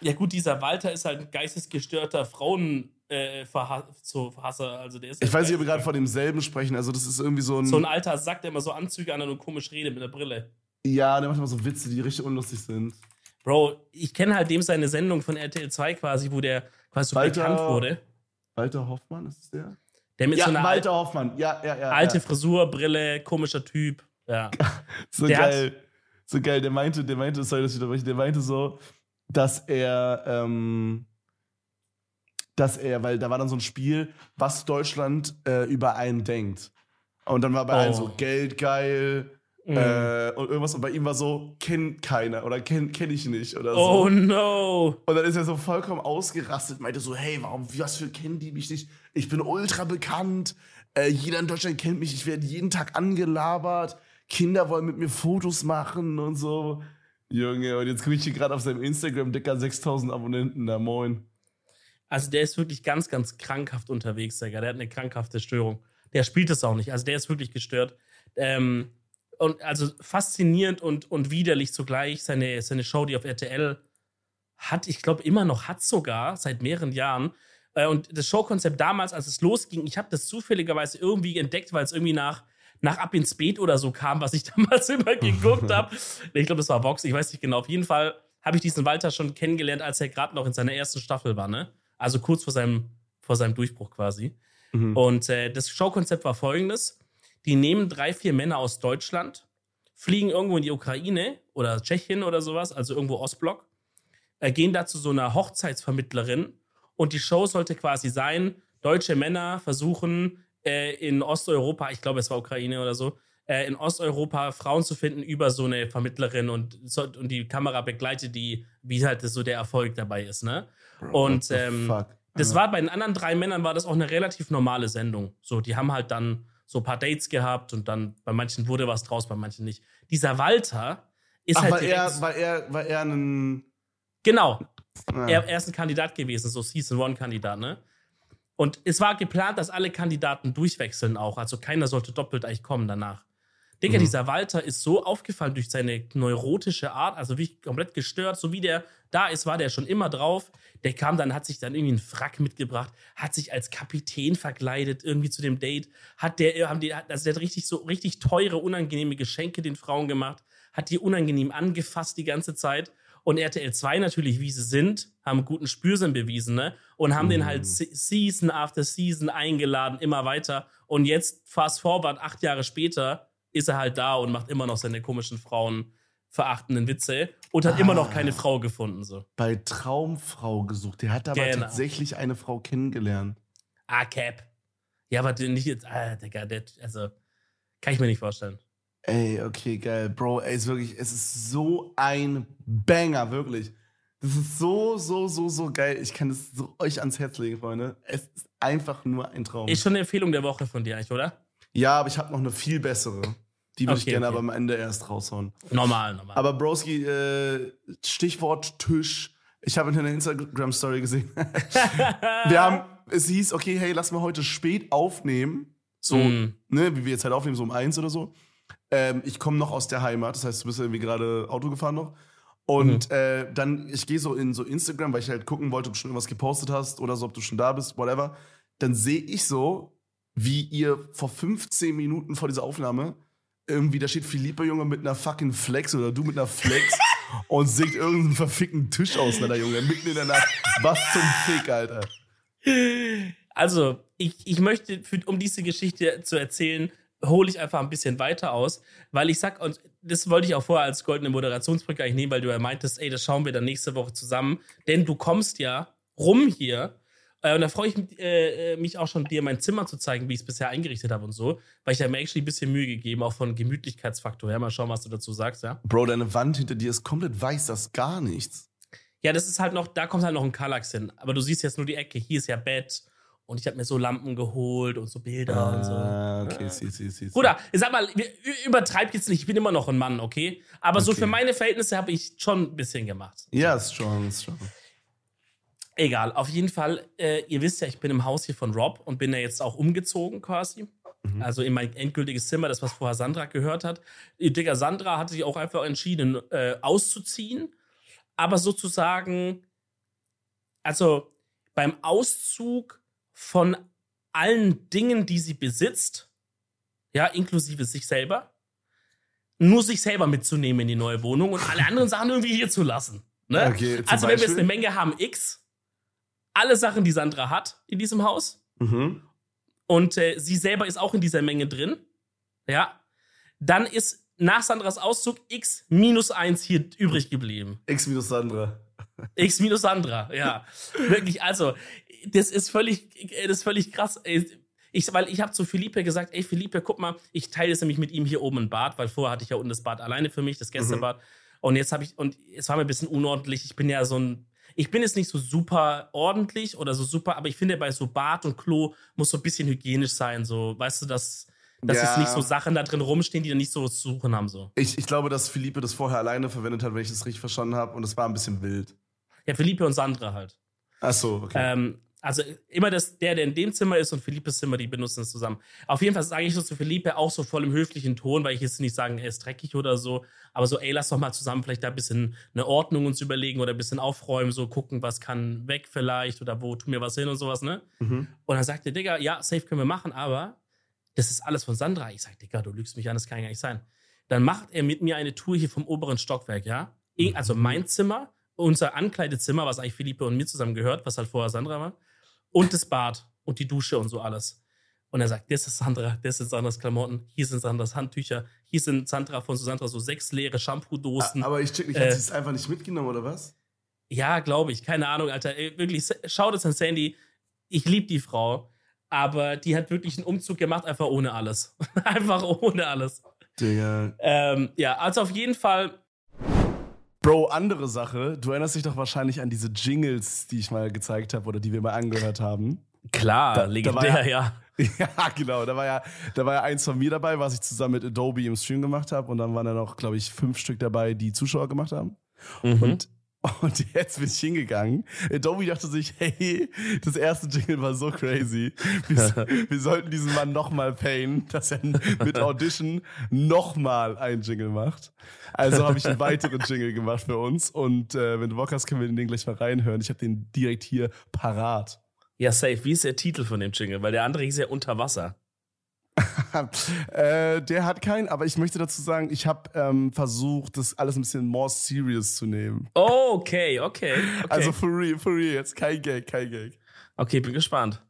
Ja, gut, dieser Walter ist halt ein geistesgestörter Frauen. Äh, Verha so Hasser, also der ist Ich weiß nicht, ob wir gerade von demselben sprechen. Also, das ist irgendwie so ein. so ein alter Sack, der immer so Anzüge an hat und komisch redet mit der Brille. ja, der macht immer so Witze, die richtig unlustig sind. Bro, ich kenne halt dem seine Sendung von RTL 2 quasi, wo der quasi so Walter- bekannt wurde. Walter Hoffmann, ist es der? Der mit ja, so einer Walter Hoffmann. Ja, ja, ja. alte ja. Frisur, Brille, komischer Typ. Ja. So Der geil. So geil. Der meinte, der meinte, sorry, dass ich unterbreche, der meinte so, dass er, ähm, dass er, weil da war dann so ein Spiel, was Deutschland äh, über einen denkt. Und dann war bei Oh. allen so Geld geil Mhm. äh, und irgendwas. Und bei ihm war so, kennt keiner oder kenn, kenn ich nicht oder so. oh no. Und dann ist er so vollkommen ausgerastet, meinte so, hey, warum, was für kennen die mich nicht? Ich bin ultra bekannt, äh, jeder in Deutschland kennt mich, ich werde jeden Tag angelabert, Kinder wollen mit mir Fotos machen und so. Junge, und jetzt gucke ich hier gerade auf seinem Instagram, dicker 6000 Abonnenten, da moin. Also der ist wirklich ganz, ganz krankhaft unterwegs, Digga. Der hat eine krankhafte Störung. Der spielt es auch nicht. Also der ist wirklich gestört. Ähm, und also faszinierend und, und widerlich zugleich. Seine, seine Show, die auf RTL hat, ich glaube, immer noch hat sogar seit mehreren Jahren. Äh, und das Showkonzept damals, als es losging, ich habe das zufälligerweise irgendwie entdeckt, weil es irgendwie nach, nach Ab ins Beet oder so kam, was ich damals immer geguckt habe. Ich glaube, das war Vox, ich weiß nicht genau. Auf jeden Fall habe ich diesen Walter schon kennengelernt, als er gerade noch in seiner ersten Staffel war, ne? Also kurz vor seinem, vor seinem Durchbruch quasi. Mhm. Und äh, das Showkonzept war folgendes: Die nehmen drei, vier Männer aus Deutschland, fliegen irgendwo in die Ukraine oder Tschechien oder sowas, also irgendwo Ostblock, äh, gehen da zu so einer Hochzeitsvermittlerin und die Show sollte quasi sein: deutsche Männer versuchen äh, in Osteuropa, ich glaube, es war Ukraine oder so, äh, in Osteuropa Frauen zu finden über so eine Vermittlerin und, so, und die Kamera begleitet die, wie halt so der Erfolg dabei ist, ne? Und ähm, das Ja. war bei den anderen drei Männern war das auch eine relativ normale Sendung. So, die haben halt dann so ein paar Dates gehabt und dann bei manchen wurde was draus, bei manchen nicht. Dieser Walter ist Ach, halt direkt, er, war er, war er ein. genau, Ah. er, er ist ein Kandidat gewesen, so Season One Kandidat, ne? Und es war geplant, dass alle Kandidaten durchwechseln auch, also keiner sollte doppelt eigentlich kommen danach. Digga, Mhm. dieser Walter ist so aufgefallen durch seine neurotische Art, also wie komplett gestört, so wie der da ist, war der schon immer drauf. Der kam dann, hat sich dann irgendwie einen Frack mitgebracht, hat sich als Kapitän verkleidet irgendwie zu dem Date, hat der, haben die, also der hat richtig so richtig teure, unangenehme Geschenke den Frauen gemacht, hat die unangenehm angefasst die ganze Zeit Und RTL 2 natürlich, wie sie sind, haben guten Spürsinn bewiesen, ne? Und haben mm. den halt Season after Season eingeladen, immer weiter. Und jetzt, fast forward, acht Jahre später, ist er halt da und macht immer noch seine komischen Frauen verachtenden Witze und hat ah, immer noch ah. keine Frau gefunden. So. Bei Traumfrau gesucht. Der hat aber genau. tatsächlich eine Frau kennengelernt. Ah, Cap. Ja, aber nicht jetzt, ah, Digga, der, also, kann ich mir nicht vorstellen. Ey, okay, geil. Bro, ey, ist wirklich, es ist so ein Banger, wirklich. Das ist so, so, so, so geil. Ich kann es so euch ans Herz legen, Freunde. Es ist einfach nur ein Traum. Ist schon eine Empfehlung der Woche von dir eigentlich, oder? Ja, aber ich habe noch eine viel bessere. Die würde okay, ich gerne okay. aber am Ende erst raushauen. Normal, normal. Aber Broski, äh, Stichwort Tisch. Ich habe in einer Instagram-Story gesehen. wir haben, es hieß, okay, hey, lass mal heute spät aufnehmen. So, mm. ne, wie wir jetzt halt aufnehmen, so um eins oder so. Ähm, ich komme noch aus der Heimat, das heißt, du bist irgendwie gerade Auto gefahren noch. Und mhm. äh, dann, ich gehe so in so Instagram, weil ich halt gucken wollte, ob du schon irgendwas gepostet hast oder so, ob du schon da bist, whatever. Dann sehe ich so, wie ihr vor 15 Minuten vor dieser Aufnahme irgendwie, da steht Philippe Junge mit einer fucking Flex oder du mit einer Flex und sägt irgendeinen verfickten Tisch auseinander, Junge, mitten in der Nacht. Was zum Fick, Alter. Also, ich, ich möchte, für, um diese Geschichte zu erzählen, hole ich einfach ein bisschen weiter aus, weil ich sag, und das wollte ich auch vorher als goldene Moderationsbrücke eigentlich nehmen, weil du ja meintest, ey, das schauen wir dann nächste Woche zusammen, denn du kommst ja rum hier äh, und da freue ich äh, mich auch schon, dir mein Zimmer zu zeigen, wie ich es bisher eingerichtet habe und so. Weil ich habe mir actually ein bisschen Mühe gegeben, auch von Gemütlichkeitsfaktor her. Mal schauen, was du dazu sagst, ja. Bro, deine Wand hinter dir ist komplett weiß, das ist gar nichts. Ja, das ist halt noch, da kommt halt noch ein Kallax hin. Aber du siehst jetzt nur die Ecke. Hier ist ja Bett. Und ich habe mir so Lampen geholt und so Bilder ah, und so. Ah, okay, ja. sie, sie, sie. Bruder, sag mal, übertreib jetzt nicht, ich bin immer noch ein Mann, okay? Aber okay. so für meine Verhältnisse habe ich schon ein bisschen gemacht. Ja, ist schon, ist schon. Egal, auf jeden Fall, äh, ihr wisst ja, ich bin im Haus hier von Rob und bin ja jetzt auch umgezogen quasi. Mhm. Also in mein endgültiges Zimmer, das, was vorher Sandra gehört hat. Digga, Sandra hatte sich auch einfach entschieden, äh, auszuziehen. Aber sozusagen, also beim Auszug von allen Dingen, die sie besitzt, ja, inklusive sich selber, nur sich selber mitzunehmen in die neue Wohnung und alle anderen Sachen irgendwie hier zu lassen. Ne? Okay, also wenn wir jetzt eine Menge haben, X, alle Sachen, die Sandra hat in diesem Haus. Mhm. Und äh, sie selber ist auch in dieser Menge drin. Ja. Dann ist nach Sandras Auszug X minus 1 hier übrig geblieben. X minus Sandra. X minus Sandra, ja. Wirklich, also, das ist völlig, das ist völlig krass. Ich, weil ich habe zu Philippe gesagt, ey Philippe, guck mal, ich teile es nämlich mit ihm hier oben ein Bad, weil vorher hatte ich ja unten das Bad alleine für mich, das Gästebad. Mhm. Und jetzt habe ich, und es war mir ein bisschen unordentlich. Ich bin ja so ein ich bin jetzt nicht so super ordentlich oder so super, aber ich finde, bei so Bad und Klo muss so ein bisschen hygienisch sein. So, weißt du, dass, dass ja. jetzt nicht so Sachen da drin rumstehen, die dann nicht so zu suchen haben. So. Ich, ich glaube, dass Philippe das vorher alleine verwendet hat, wenn ich das richtig verstanden habe. Und es war ein bisschen wild. Ja, Philippe und Sandra halt. Ach so, okay. Ähm, also immer das, der, der in dem Zimmer ist und Philippes Zimmer, die benutzen es zusammen. Auf jeden Fall sage ich so zu Philippe auch so voll im höflichen Ton, weil ich jetzt nicht sagen, er ist dreckig oder so, aber so, ey, lass doch mal zusammen vielleicht da ein bisschen eine Ordnung uns überlegen oder ein bisschen aufräumen, so gucken, was kann weg vielleicht oder wo tun wir was hin und sowas, ne? Mhm. Und dann sagt der Digga, ja, safe können wir machen, aber das ist alles von Sandra. Ich sag, Digga, du lügst mich an, das kann ja nicht sein. Dann macht er mit mir eine Tour hier vom oberen Stockwerk, ja? Also mhm. mein Zimmer, unser Ankleidezimmer, was eigentlich Philippe und mir zusammen gehört, was halt vorher Sandra war und das Bad und die Dusche und so alles. Und er sagt, das ist Sandra, das sind Sandras Klamotten, hier sind Sandras Handtücher, hier sind Sandra von Sandra so sechs leere Shampoo-Dosen. Aber ich check nicht, äh, hat sie es einfach nicht mitgenommen oder was? Ja, glaube ich, keine Ahnung, Alter. Wirklich, schau das an Sandy. Ich liebe die Frau, aber die hat wirklich einen Umzug gemacht, einfach ohne alles. einfach ohne alles. Digga. Ähm, ja, also auf jeden Fall Bro, andere Sache. Du erinnerst dich doch wahrscheinlich an diese Jingles, die ich mal gezeigt habe oder die wir mal angehört haben. Klar, da, legendär, da ja, ja. Ja, genau. Da war ja, da war ja eins von mir dabei, was ich zusammen mit Adobe im Stream gemacht habe. Und dann waren da noch, glaube ich, fünf Stück dabei, die Zuschauer gemacht haben. Mhm. Und und jetzt bin ich hingegangen. Adobe dachte sich, hey, das erste Jingle war so crazy. Wir, wir sollten diesen Mann nochmal payen, dass er mit Audition nochmal einen Jingle macht. Also habe ich einen weiteren Jingle gemacht für uns. Und äh, wenn du Bock hast, können wir den gleich mal reinhören. Ich habe den direkt hier parat. Ja, safe. Wie ist der Titel von dem Jingle? Weil der andere hieß ja Unter Wasser. äh, der hat keinen, aber ich möchte dazu sagen, ich habe ähm, versucht, das alles ein bisschen more serious zu nehmen. Oh, okay, okay, okay. Also for real, for real, jetzt kein Gag, kein Gag. Okay, bin gespannt.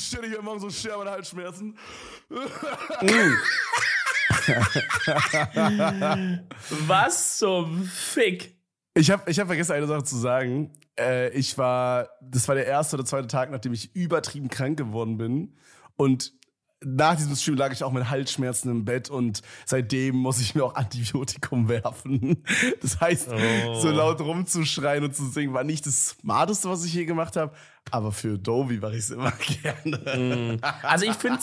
Shit, ich hab morgen so Scherben und Halsschmerzen. Was zum Fick? Ich habe ich hab vergessen, eine Sache zu sagen. Äh, ich war, das war der erste oder zweite Tag, nachdem ich übertrieben krank geworden bin. Und nach diesem Stream lag ich auch mit Halsschmerzen im Bett und seitdem muss ich mir auch Antibiotikum werfen. Das heißt, Oh. so laut rumzuschreien und zu singen war nicht das Smarteste, was ich je gemacht habe. Aber für Dovi mache ich es immer gerne. Also ich finde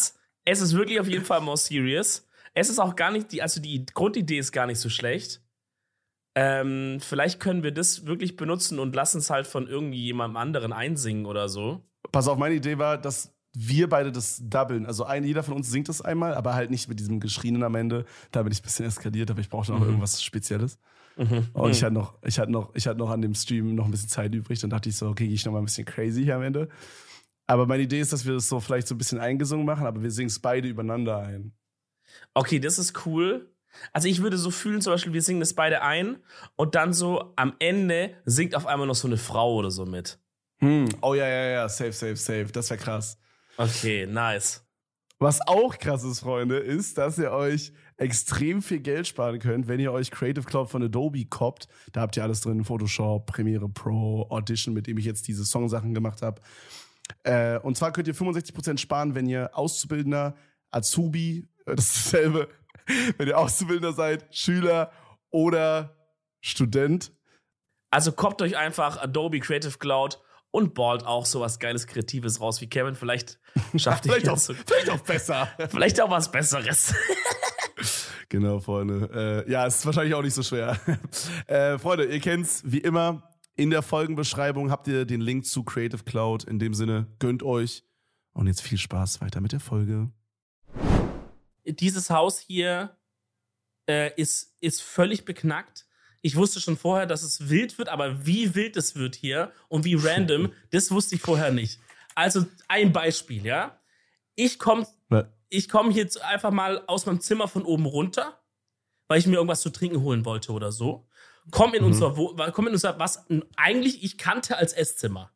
es ist wirklich auf jeden Fall more serious. Es ist auch gar nicht, die, also die Grundidee ist gar nicht so schlecht. Ähm, vielleicht können wir das wirklich benutzen und lassen es halt von irgendwie jemandem anderen einsingen oder so. Pass auf, meine Idee war, dass wir beide das doublen. Also ein, jeder von uns singt das einmal, aber halt nicht mit diesem Geschrien am Ende. Da bin ich ein bisschen eskaliert, aber ich brauchte noch irgendwas Spezielles. Und ich hatte noch, ich hatte noch, ich hatte noch an dem Stream noch ein bisschen Zeit übrig. Dann dachte ich so, okay, gehe ich noch mal ein bisschen crazy hier am Ende. Aber meine Idee ist, dass wir das so vielleicht so ein bisschen eingesungen machen, aber wir singen es beide übereinander ein. Okay, das ist cool. Also ich würde so fühlen, zum Beispiel, wir singen das beide ein und dann so am Ende singt auf einmal noch so eine Frau oder so mit. Hm. Oh ja, ja, ja, safe, safe, safe. Das wäre krass. Okay, nice. Was auch krass ist, Freunde, ist, dass ihr euch extrem viel Geld sparen könnt, wenn ihr euch Creative Cloud von Adobe koppt. Da habt ihr alles drin: Photoshop, Premiere Pro, Audition, mit dem ich jetzt diese Songsachen gemacht habe. Äh, und zwar könnt ihr 65% sparen, wenn ihr Auszubildender, Azubi, äh, das ist dasselbe, wenn ihr Auszubildender seid, Schüler oder Student. Also koppt euch einfach Adobe Creative Cloud und ballt auch sowas geiles Kreatives raus wie Kevin. Vielleicht schafft ihr Vielleicht auch, so, vielleicht auch besser. vielleicht auch was Besseres. Genau, Freunde. Äh, ja, es ist wahrscheinlich auch nicht so schwer. äh, Freunde, ihr kennt's wie immer. In der Folgenbeschreibung habt ihr den Link zu Creative Cloud. In dem Sinne, gönnt euch. Und jetzt viel Spaß weiter mit der Folge. Dieses Haus hier äh, ist, ist völlig beknackt. Ich wusste schon vorher, dass es wild wird, aber wie wild es wird hier und wie random, das wusste ich vorher nicht. Also ein Beispiel, ja. Ich komme ich komm jetzt einfach mal aus meinem Zimmer von oben runter, weil ich mir irgendwas zu trinken holen wollte oder so. Komm in unser, Wo komm in unser, was eigentlich ich kannte als Esszimmer.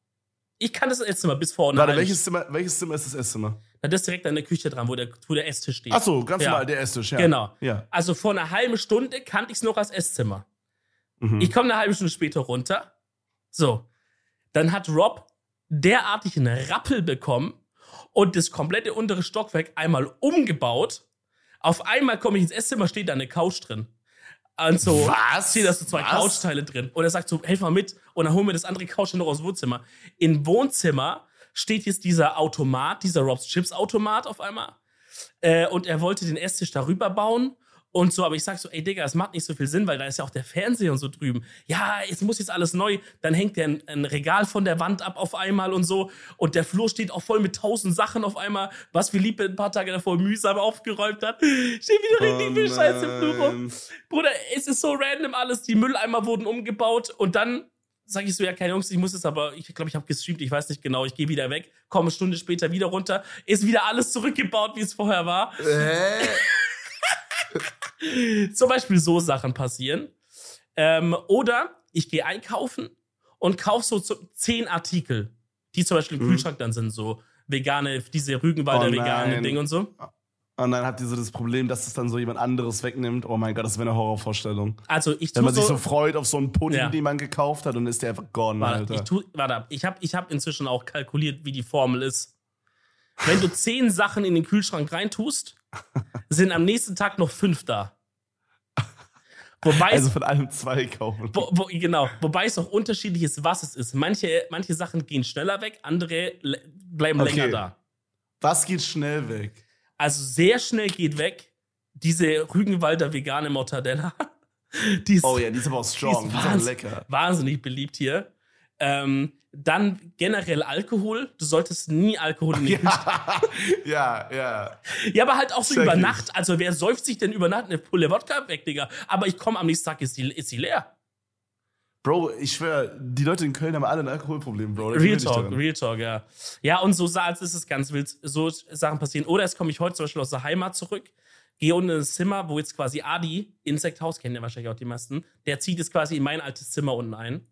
Ich kannte das Esszimmer bis vor einer Warte, welches Zimmer, welches Zimmer ist das Esszimmer? Na, das ist direkt an der Küche dran, wo der, wo der Esstisch steht. Ach so, ganz Ja. normal, der Esstisch, ja. Genau. Ja. Also vor einer halben Stunde kannte ich es noch als Esszimmer. Mhm. Ich komme eine halbe Stunde später runter. So. Dann hat Rob derartig einen Rappel bekommen und das komplette untere Stockwerk einmal umgebaut. Auf einmal komme ich ins Esszimmer, steht da eine Couch drin. Und so Was? steht da so zwei Was? Couchteile drin. Und er sagt so, helf mal mit. Und dann holen wir das andere Couch noch aus dem Wohnzimmer. Im Wohnzimmer steht jetzt dieser Automat, dieser Rob's Chips Automat auf einmal. Äh, und er wollte den Esstisch darüber bauen. Und so, aber ich sag so, ey Digga, es macht nicht so viel Sinn, weil da ist ja auch der Fernseher und so drüben. Ja, es muss jetzt alles neu. Dann hängt der ein, ein Regal von der Wand ab auf einmal und so. Und der Flur steht auch voll mit tausend Sachen auf einmal, was Philippe ein paar Tage davor mühsam aufgeräumt hat. Steht wieder richtig Oh viel Scheiße im Flur rum. Bruder, es ist so random alles. Die Mülleimer wurden umgebaut und dann sage ich so, ja, keine Jungs, ich muss es aber, ich glaube, ich habe gestreamt, ich weiß nicht genau, ich gehe wieder weg, komme eine Stunde später wieder runter, ist wieder alles zurückgebaut, wie es vorher war. Hä? Zum Beispiel so Sachen passieren. Ähm, oder ich gehe einkaufen und kaufe so zehn Artikel, die zum Beispiel im Kühlschrank dann sind, so vegane, diese Rügenwalder Oh vegane. Ding und so. Und dann habt ihr so das Problem, dass es dann so jemand anderes wegnimmt. Oh mein Gott, das wäre eine Horrorvorstellung. Also ich Wenn man sich so, so freut auf so einen Pudding, Ja. den man gekauft hat, und ist der einfach gone, warte, Alter. ich, tu, warte, ab. ich habe ich hab inzwischen auch kalkuliert, wie die Formel ist. Wenn du zehn Sachen in den Kühlschrank reintust, sind am nächsten Tag noch fünf da. Wobei also es von allem zwei kaufen. Wo, wo, genau, wobei es auch unterschiedlich ist, was es ist. Manche, manche Sachen gehen schneller weg, andere le- bleiben Okay. länger da. Was geht schnell weg? Also sehr schnell geht weg diese Rügenwalder vegane Mortadella. Die ist, Oh ja, die ist aber auch strong, die ist, aber wahns- lecker. wahnsinnig beliebt hier. Ähm, dann generell Alkohol. Du solltest nie Alkohol den Ja, ja, ja. Ja, aber halt auch so Check über ich. Nacht. Also wer säuft sich denn über Nacht eine Pulle Wodka weg, Digga? Aber ich komme am nächsten Tag, ist die, ist die leer. Bro, ich schwöre, die Leute in Köln haben alle ein Alkoholproblem, Bro. Real Talk. Real Talk, ja. Ja, und so sa- ist es ganz wild. So Sachen passieren. Oder jetzt komme ich heute zum Beispiel aus der Heimat zurück, gehe unten ins Zimmer, wo jetzt quasi Adi, Insekthaus, kennen ja wahrscheinlich auch die meisten, der zieht jetzt quasi in mein altes Zimmer unten ein.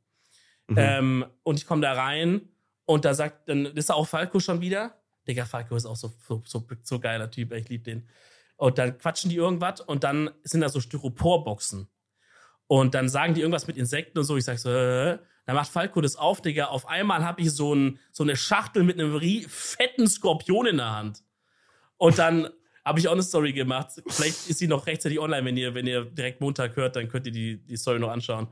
Mhm. Ähm, und ich komme da rein und da sagt, dann ist da auch Falco schon wieder. Digga, Falco ist auch so, so, so, so geiler Typ, ich liebe den. Und dann quatschen die irgendwas und dann sind da so Styroporboxen. Und dann sagen die irgendwas mit Insekten und so. Ich sag so, äh, dann macht Falco das auf, Digga. Auf einmal habe ich so, ein, so eine Schachtel mit einem fetten Skorpion in der Hand. Und dann habe ich auch eine Story gemacht. Vielleicht ist sie noch rechtzeitig online, wenn ihr, wenn ihr direkt Montag hört, dann könnt ihr die, die Story noch anschauen.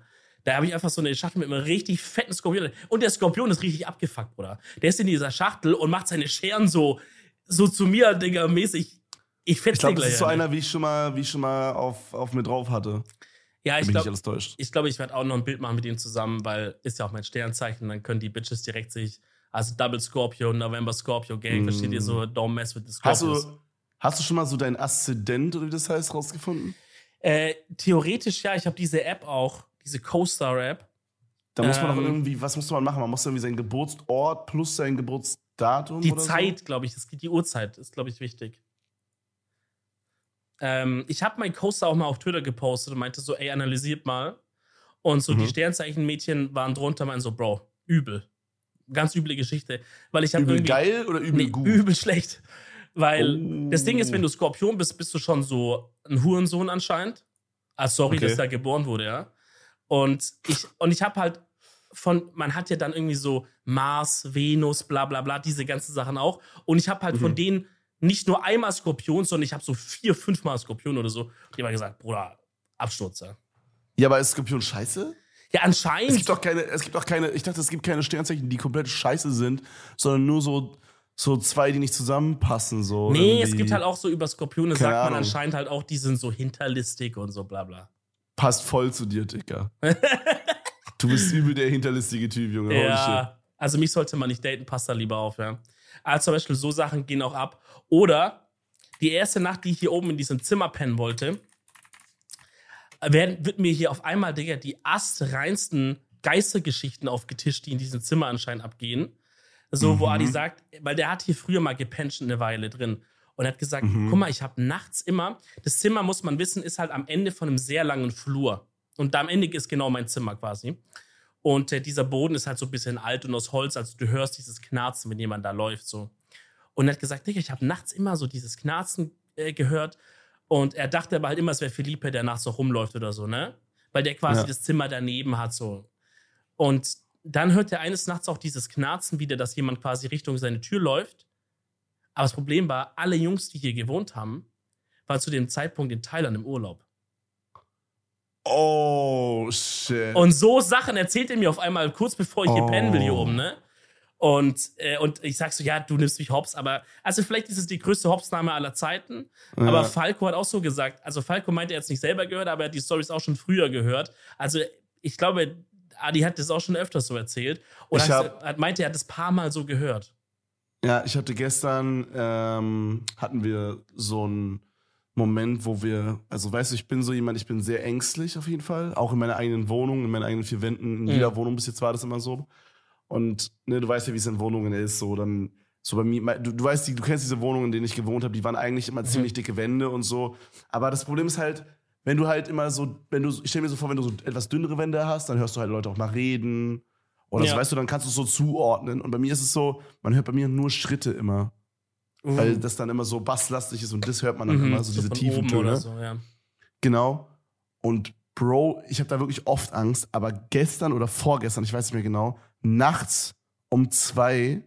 Da habe ich einfach so eine Schachtel mit einem richtig fetten Skorpion. Und der Skorpion ist richtig abgefuckt, Bruder. Der ist in dieser Schachtel und macht seine Scheren so, so zu mir, Digga, mäßig. Ich fetz Ich glaube, den das gleich ist so einer, wie ich schon mal, wie ich schon mal auf, auf mir drauf hatte. Ja, ich ich glaube, alles täuscht. ich, glaub, ich werde auch noch ein Bild machen mit ihm zusammen, weil ist ja auch mein Sternzeichen. Dann können die Bitches direkt sich, also Double Scorpio, November Scorpio Gang, versteht ihr so, don't mess with the Mm. Hast Scorpios. du, hast du schon mal so deinen Aszendent oder wie das heißt rausgefunden? Äh, theoretisch ja, ich habe diese App auch, diese Co-Star-App. Da muss man doch Ähm, irgendwie, was muss man machen? Man muss irgendwie seinen Geburtsort plus sein Geburtsdatum Die Zeit, glaube ich, das, die Uhrzeit ist, glaube ich, wichtig. Ähm, ich habe mein Coaster auch mal auf Twitter gepostet und meinte so, ey, analysiert mal. Und so die Mhm. Sternzeichenmädchen waren drunter, meinen so, Bro, übel. Ganz üble Geschichte. Weil ich so? habe Übel geil oder übel nee, gut? übel schlecht. Weil Oh. das Ding ist, wenn du Skorpion bist, bist du schon so ein Hurensohn anscheinend. Ah, sorry, Okay. dass da geboren wurde, ja. Und ich, und ich habe halt von, man hat ja dann irgendwie so Mars, Venus, bla bla bla, diese ganzen Sachen auch. Und ich habe halt von Mhm. denen nicht nur einmal Skorpion, sondern ich habe so vier, fünfmal Skorpion oder so. Die haben gesagt, Bruder, Absturz. Ja, Ja, aber ist Skorpion scheiße? ja Es anscheinend. gibt doch keine, es gibt doch keine, ich dachte, es gibt keine Sternzeichen, die komplett scheiße sind, sondern nur so, so zwei, die nicht zusammenpassen. So Nee, es irgendwie. gibt halt auch so über Skorpione, Keine sagt man Ahnung. anscheinend halt auch, die sind so hinterlistig und so bla bla. Passt voll zu dir, Dicker. du bist übel der hinterlistige Typ, Junge. Ja, also mich sollte man nicht daten, passt da lieber auf, ja. Aber zum Beispiel so Sachen gehen auch ab. Oder die erste Nacht, die ich hier oben in diesem Zimmer pennen wollte, werden, wird mir hier auf einmal, Digga, die astreinsten Geistergeschichten aufgetischt, die in diesem Zimmer anscheinend abgehen. So, wo Mhm. Adi sagt, weil der hat hier früher mal gepennt eine Weile drin. Und er hat gesagt, Mhm. guck mal, ich habe nachts immer, das Zimmer, muss man wissen, ist halt am Ende von einem sehr langen Flur. Und da am Ende ist genau mein Zimmer quasi. Und äh, dieser Boden ist halt so ein bisschen alt und aus Holz, also du hörst dieses Knarzen, wenn jemand da läuft. so. Und er hat gesagt, Digga, ich habe nachts immer so dieses Knarzen äh, gehört. Und er dachte aber halt immer, es wäre Felipe, der nachts so rumläuft oder so, ne? Weil der quasi Ja. das Zimmer daneben hat, so. Und dann hört er eines Nachts auch dieses Knarzen wieder, dass jemand quasi Richtung seine Tür läuft. Aber das Problem war, alle Jungs, die hier gewohnt haben, waren zu dem Zeitpunkt in Thailand im Urlaub. Oh, shit. Und so Sachen erzählt er mir auf einmal kurz bevor ich hier Oh. pennen will hier oben, ne? Und, äh, und ich sag so, ja, du nimmst mich hops, aber also vielleicht ist es die größte Hopsnahme aller Zeiten. Ja. Aber Falco hat auch so gesagt, also Falco meinte er jetzt nicht selber gehört, aber er hat die Stories auch schon früher gehört. Also ich glaube, Adi hat das auch schon öfters so erzählt. Und hat, hat meinte, er hat das paar Mal so gehört. Ja, ich hatte gestern, ähm, hatten wir so einen Moment, wo wir, also weißt du, ich bin so jemand, ich bin sehr ängstlich auf jeden Fall, auch in meiner eigenen Wohnung, in meinen eigenen vier Wänden, in Mhm. jeder Wohnung bis jetzt war das immer so. Und ne, du weißt ja, wie es in Wohnungen ist, so dann, so bei mir, du, du weißt, du kennst diese Wohnungen, in denen ich gewohnt habe, die waren eigentlich immer ziemlich dicke Wände und so. Aber das Problem ist halt, wenn du halt immer so, wenn du, ich stell mir so vor, wenn du so etwas dünnere Wände hast, dann hörst du halt Leute auch mal reden. Oder so, Ja. weißt du, dann kannst du es so zuordnen. Und bei mir ist es so, man hört bei mir nur Schritte immer. Weil das dann immer so basslastig ist und das hört man dann Mhm, immer, so, diese von tiefen Töne. so, ja. Genau. Und Bro, ich habe da wirklich oft Angst, aber gestern oder vorgestern, ich weiß nicht mehr genau, nachts um zwei,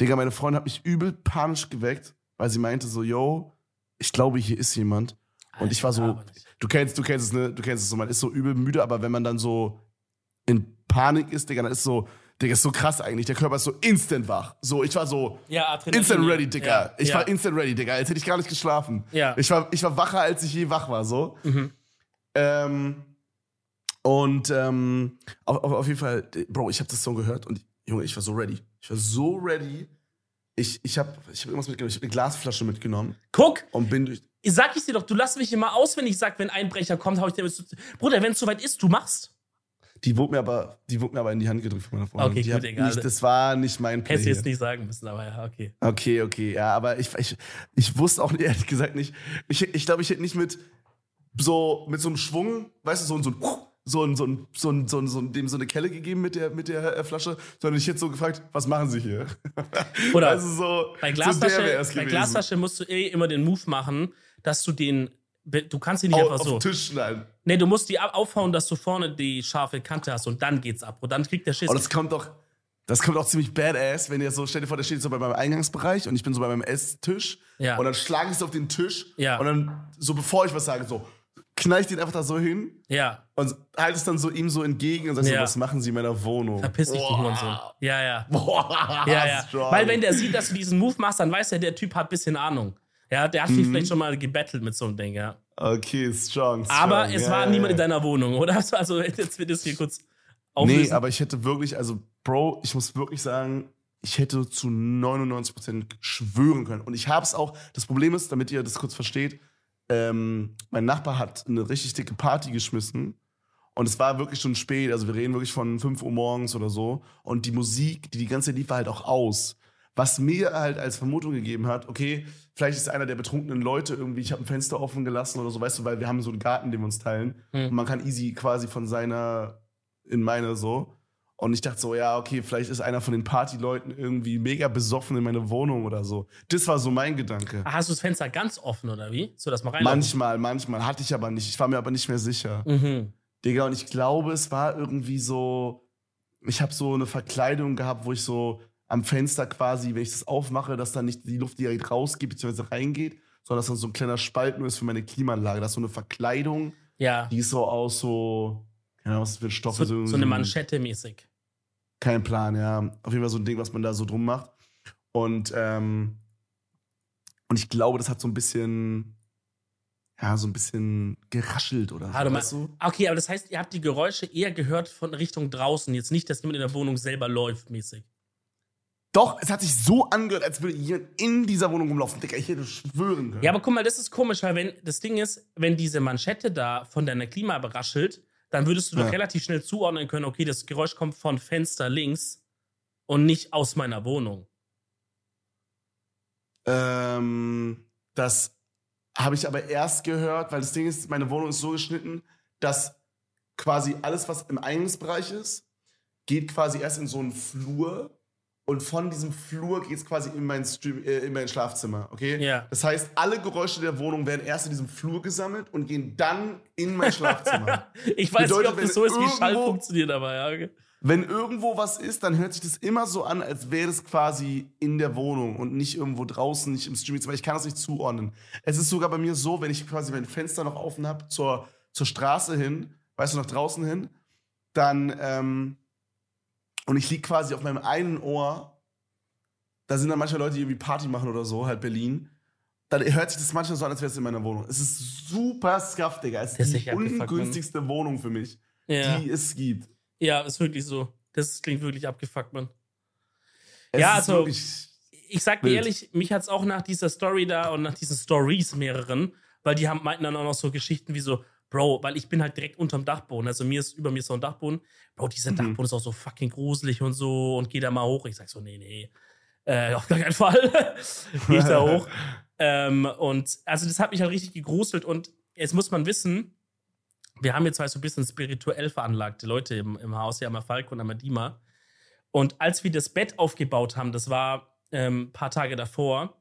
Digga, meine Freundin hat mich übel panisch geweckt, weil sie meinte so, yo, ich glaube, hier ist jemand. Und ich war so, du kennst, du kennst es, ne? Du kennst es so, man ist so übel müde, aber wenn man dann so in Panik ist, Digga, dann ist so, Digga, ist so krass eigentlich. Der Körper ist so instant wach. So, ich war so Ja, Adrenalin. instant ready, Digga. Ja, ich ja. war instant ready, Digga, als hätte ich gar nicht geschlafen. Ja. Ich war, ich war wacher, als ich je wach war, so. Mhm. Ähm, Und ähm, auf, auf, jeden Fall, Bro, ich habe das Song gehört und Junge, ich war so ready. Ich war so ready. Ich, ich habe ich hab irgendwas mitgenommen. Ich habe eine Glasflasche mitgenommen Guck, und bin durch. sag ich dir doch, du lass mich immer aus, wenn ich sag, wenn ein Brecher kommt, hau ich dir. Bruder, wenn es soweit ist, du machst. Die wurde mir aber, die wurde mir aber in die Hand gedrückt von meiner Freundin. Okay, die gut, egal. Nicht, das war nicht mein Play. Hättest du jetzt nicht sagen müssen, aber ja, okay. Okay, okay, ja, aber ich, ich, ich wusste auch ehrlich gesagt nicht. Ich, ich glaube, ich hätte nicht mit so mit so einem Schwung, weißt du, so, ein- so ein so ein, so ein, so ein, so ein, so ein, dem so eine Kelle gegeben mit der, mit der äh, Flasche, sondern ich hätte so gefragt, was machen Sie hier? Oder also so, Bei so Glasflasche, wär's bei. Glasflasche musst du eh immer den Move machen, dass du den. Du kannst ihn nicht Au- einfach auf so. den Tisch schneiden. Nee, du musst die aufhauen, dass du vorne die scharfe Kante hast und dann geht's ab. Und dann kriegt der Schiss. Oh, das kommt doch, das kommt auch ziemlich badass, wenn ihr so, stell dir vor, der steht so bei meinem Eingangsbereich und ich bin so bei meinem Esstisch Ja. und dann schlage ich so auf den Tisch Ja. und dann, so bevor ich was sage, so, knall ich den einfach da so hin ja, und halte es dann so ihm so entgegen und sag so, Ja. was machen Sie in meiner Wohnung? verpiss dich, du Boah. Hurensohn. Ja, ja. Boah, Ja, ja. strong. Weil wenn der sieht, dass du diesen Move machst, dann weiß er, der Typ hat ein bisschen Ahnung. Ja, der hat Mhm. vielleicht schon mal gebettelt mit so einem Ding, ja. Okay, strong, strong. Aber es ja, war ja, niemand in ja. deiner Wohnung, oder? Also jetzt wird es hier kurz auflösen. Nee, aber ich hätte wirklich, also, Bro, ich muss wirklich sagen, ich hätte zu 99% schwören können. Und ich habe es auch, das Problem ist, damit ihr das kurz versteht, ähm, mein Nachbar hat eine richtig dicke Party geschmissen. Und es war wirklich schon spät, also wir reden wirklich von 5 Uhr morgens oder so. Und die Musik, die die ganze Zeit lief, war halt auch aus. Was mir halt als Vermutung gegeben hat, okay, vielleicht ist einer der betrunkenen Leute irgendwie, ich habe ein Fenster offen gelassen oder so, weißt du, weil wir haben so einen Garten, den wir uns teilen. Hm. Und man kann easy quasi von seiner in meine so. Und ich dachte so, ja, okay, vielleicht ist einer von den Partyleuten irgendwie mega besoffen in meine Wohnung oder so. Das war so mein Gedanke. Ah, Hast du das Fenster ganz offen, oder wie? So, dass man rein. Manchmal, manchmal. Hatte ich aber nicht. Ich war mir aber nicht mehr sicher. Mhm. Digga, und ich glaube, es war irgendwie so. Ich habe so eine Verkleidung gehabt, wo ich so am Fenster quasi, wenn ich das aufmache, dass dann nicht die Luft direkt rausgeht bzw. reingeht, sondern dass dann so ein kleiner Spalt nur ist für meine Klimaanlage. Das ist so eine Verkleidung, Ja. die ist so aus so. Keine Ahnung, was für Stoffe So, so eine irgendwie- Manschette mäßig. Kein Plan, ja. Auf jeden Fall so ein Ding, was man da so drum macht. Und, ähm, und ich glaube, das hat so ein bisschen, ja, so ein bisschen geraschelt oder so. Ah, weißt du? Okay, aber das heißt, ihr habt die Geräusche eher gehört von Richtung draußen. Jetzt nicht, dass jemand in der Wohnung selber läuft, mäßig. Doch, es hat sich so angehört, als würde jemand in dieser Wohnung rumlaufen. Digga, ich hätte schwören können. Ja, aber guck mal, das ist komisch, weil wenn das Ding ist, wenn diese Manschette da von deiner Klima beraschelt, dann würdest du doch Ja. relativ schnell zuordnen können, okay, das Geräusch kommt von Fenster links und nicht aus meiner Wohnung. Ähm, das habe ich aber erst gehört, weil das Ding ist, meine Wohnung ist so geschnitten, dass quasi alles, was im Eingangsbereich ist, geht quasi erst in so einen Flur und von diesem Flur geht es quasi in mein, Stream, äh, in mein Schlafzimmer, okay? Ja. Das heißt, alle Geräusche der Wohnung werden erst in diesem Flur gesammelt und gehen dann in mein Schlafzimmer. ich weiß Bedeutet, nicht, ob das so ist, wie Schall funktioniert, aber ja. okay. Wenn irgendwo was ist, dann hört sich das immer so an, als wäre es quasi in der Wohnung und nicht irgendwo draußen, nicht im Streaming. Ich kann das nicht zuordnen. Es ist sogar bei mir so, wenn ich quasi mein Fenster noch offen habe zur, zur Straße hin, weißt du, nach draußen hin, dann ähm, und ich liege quasi auf meinem einen Ohr, da sind dann manche Leute, die irgendwie Party machen oder so, halt Berlin. Dann hört sich das manchmal so an, als wäre es in meiner Wohnung. Es ist super scuff, Digga. Es ist die Mann. ungünstigste Wohnung für mich, Ja. die es gibt. ja, ist wirklich so. Das klingt wirklich abgefuckt, Mann. Es Ja, also- Ich sag dir ehrlich, mich hat's auch nach dieser Story da und nach diesen Stories mehreren, weil die haben, meinten dann auch noch so Geschichten wie so, Bro, weil ich bin halt direkt unterm Dachboden. Also mir ist über mir ist so ein Dachboden. Bro, dieser Mhm. Dachboden ist auch so fucking gruselig und so und geh da mal hoch. Ich sag so, nee, nee. Äh, auf gar keinen Fall. geh ich da hoch. ähm, und also das hat mich halt richtig gegruselt und jetzt muss man wissen, wir haben jetzt zwei so ein bisschen spirituell veranlagte Leute im, im Haus, hier einmal Falco und einmal Dima. Und als wir das Bett aufgebaut haben, das war ähm, ein paar Tage davor,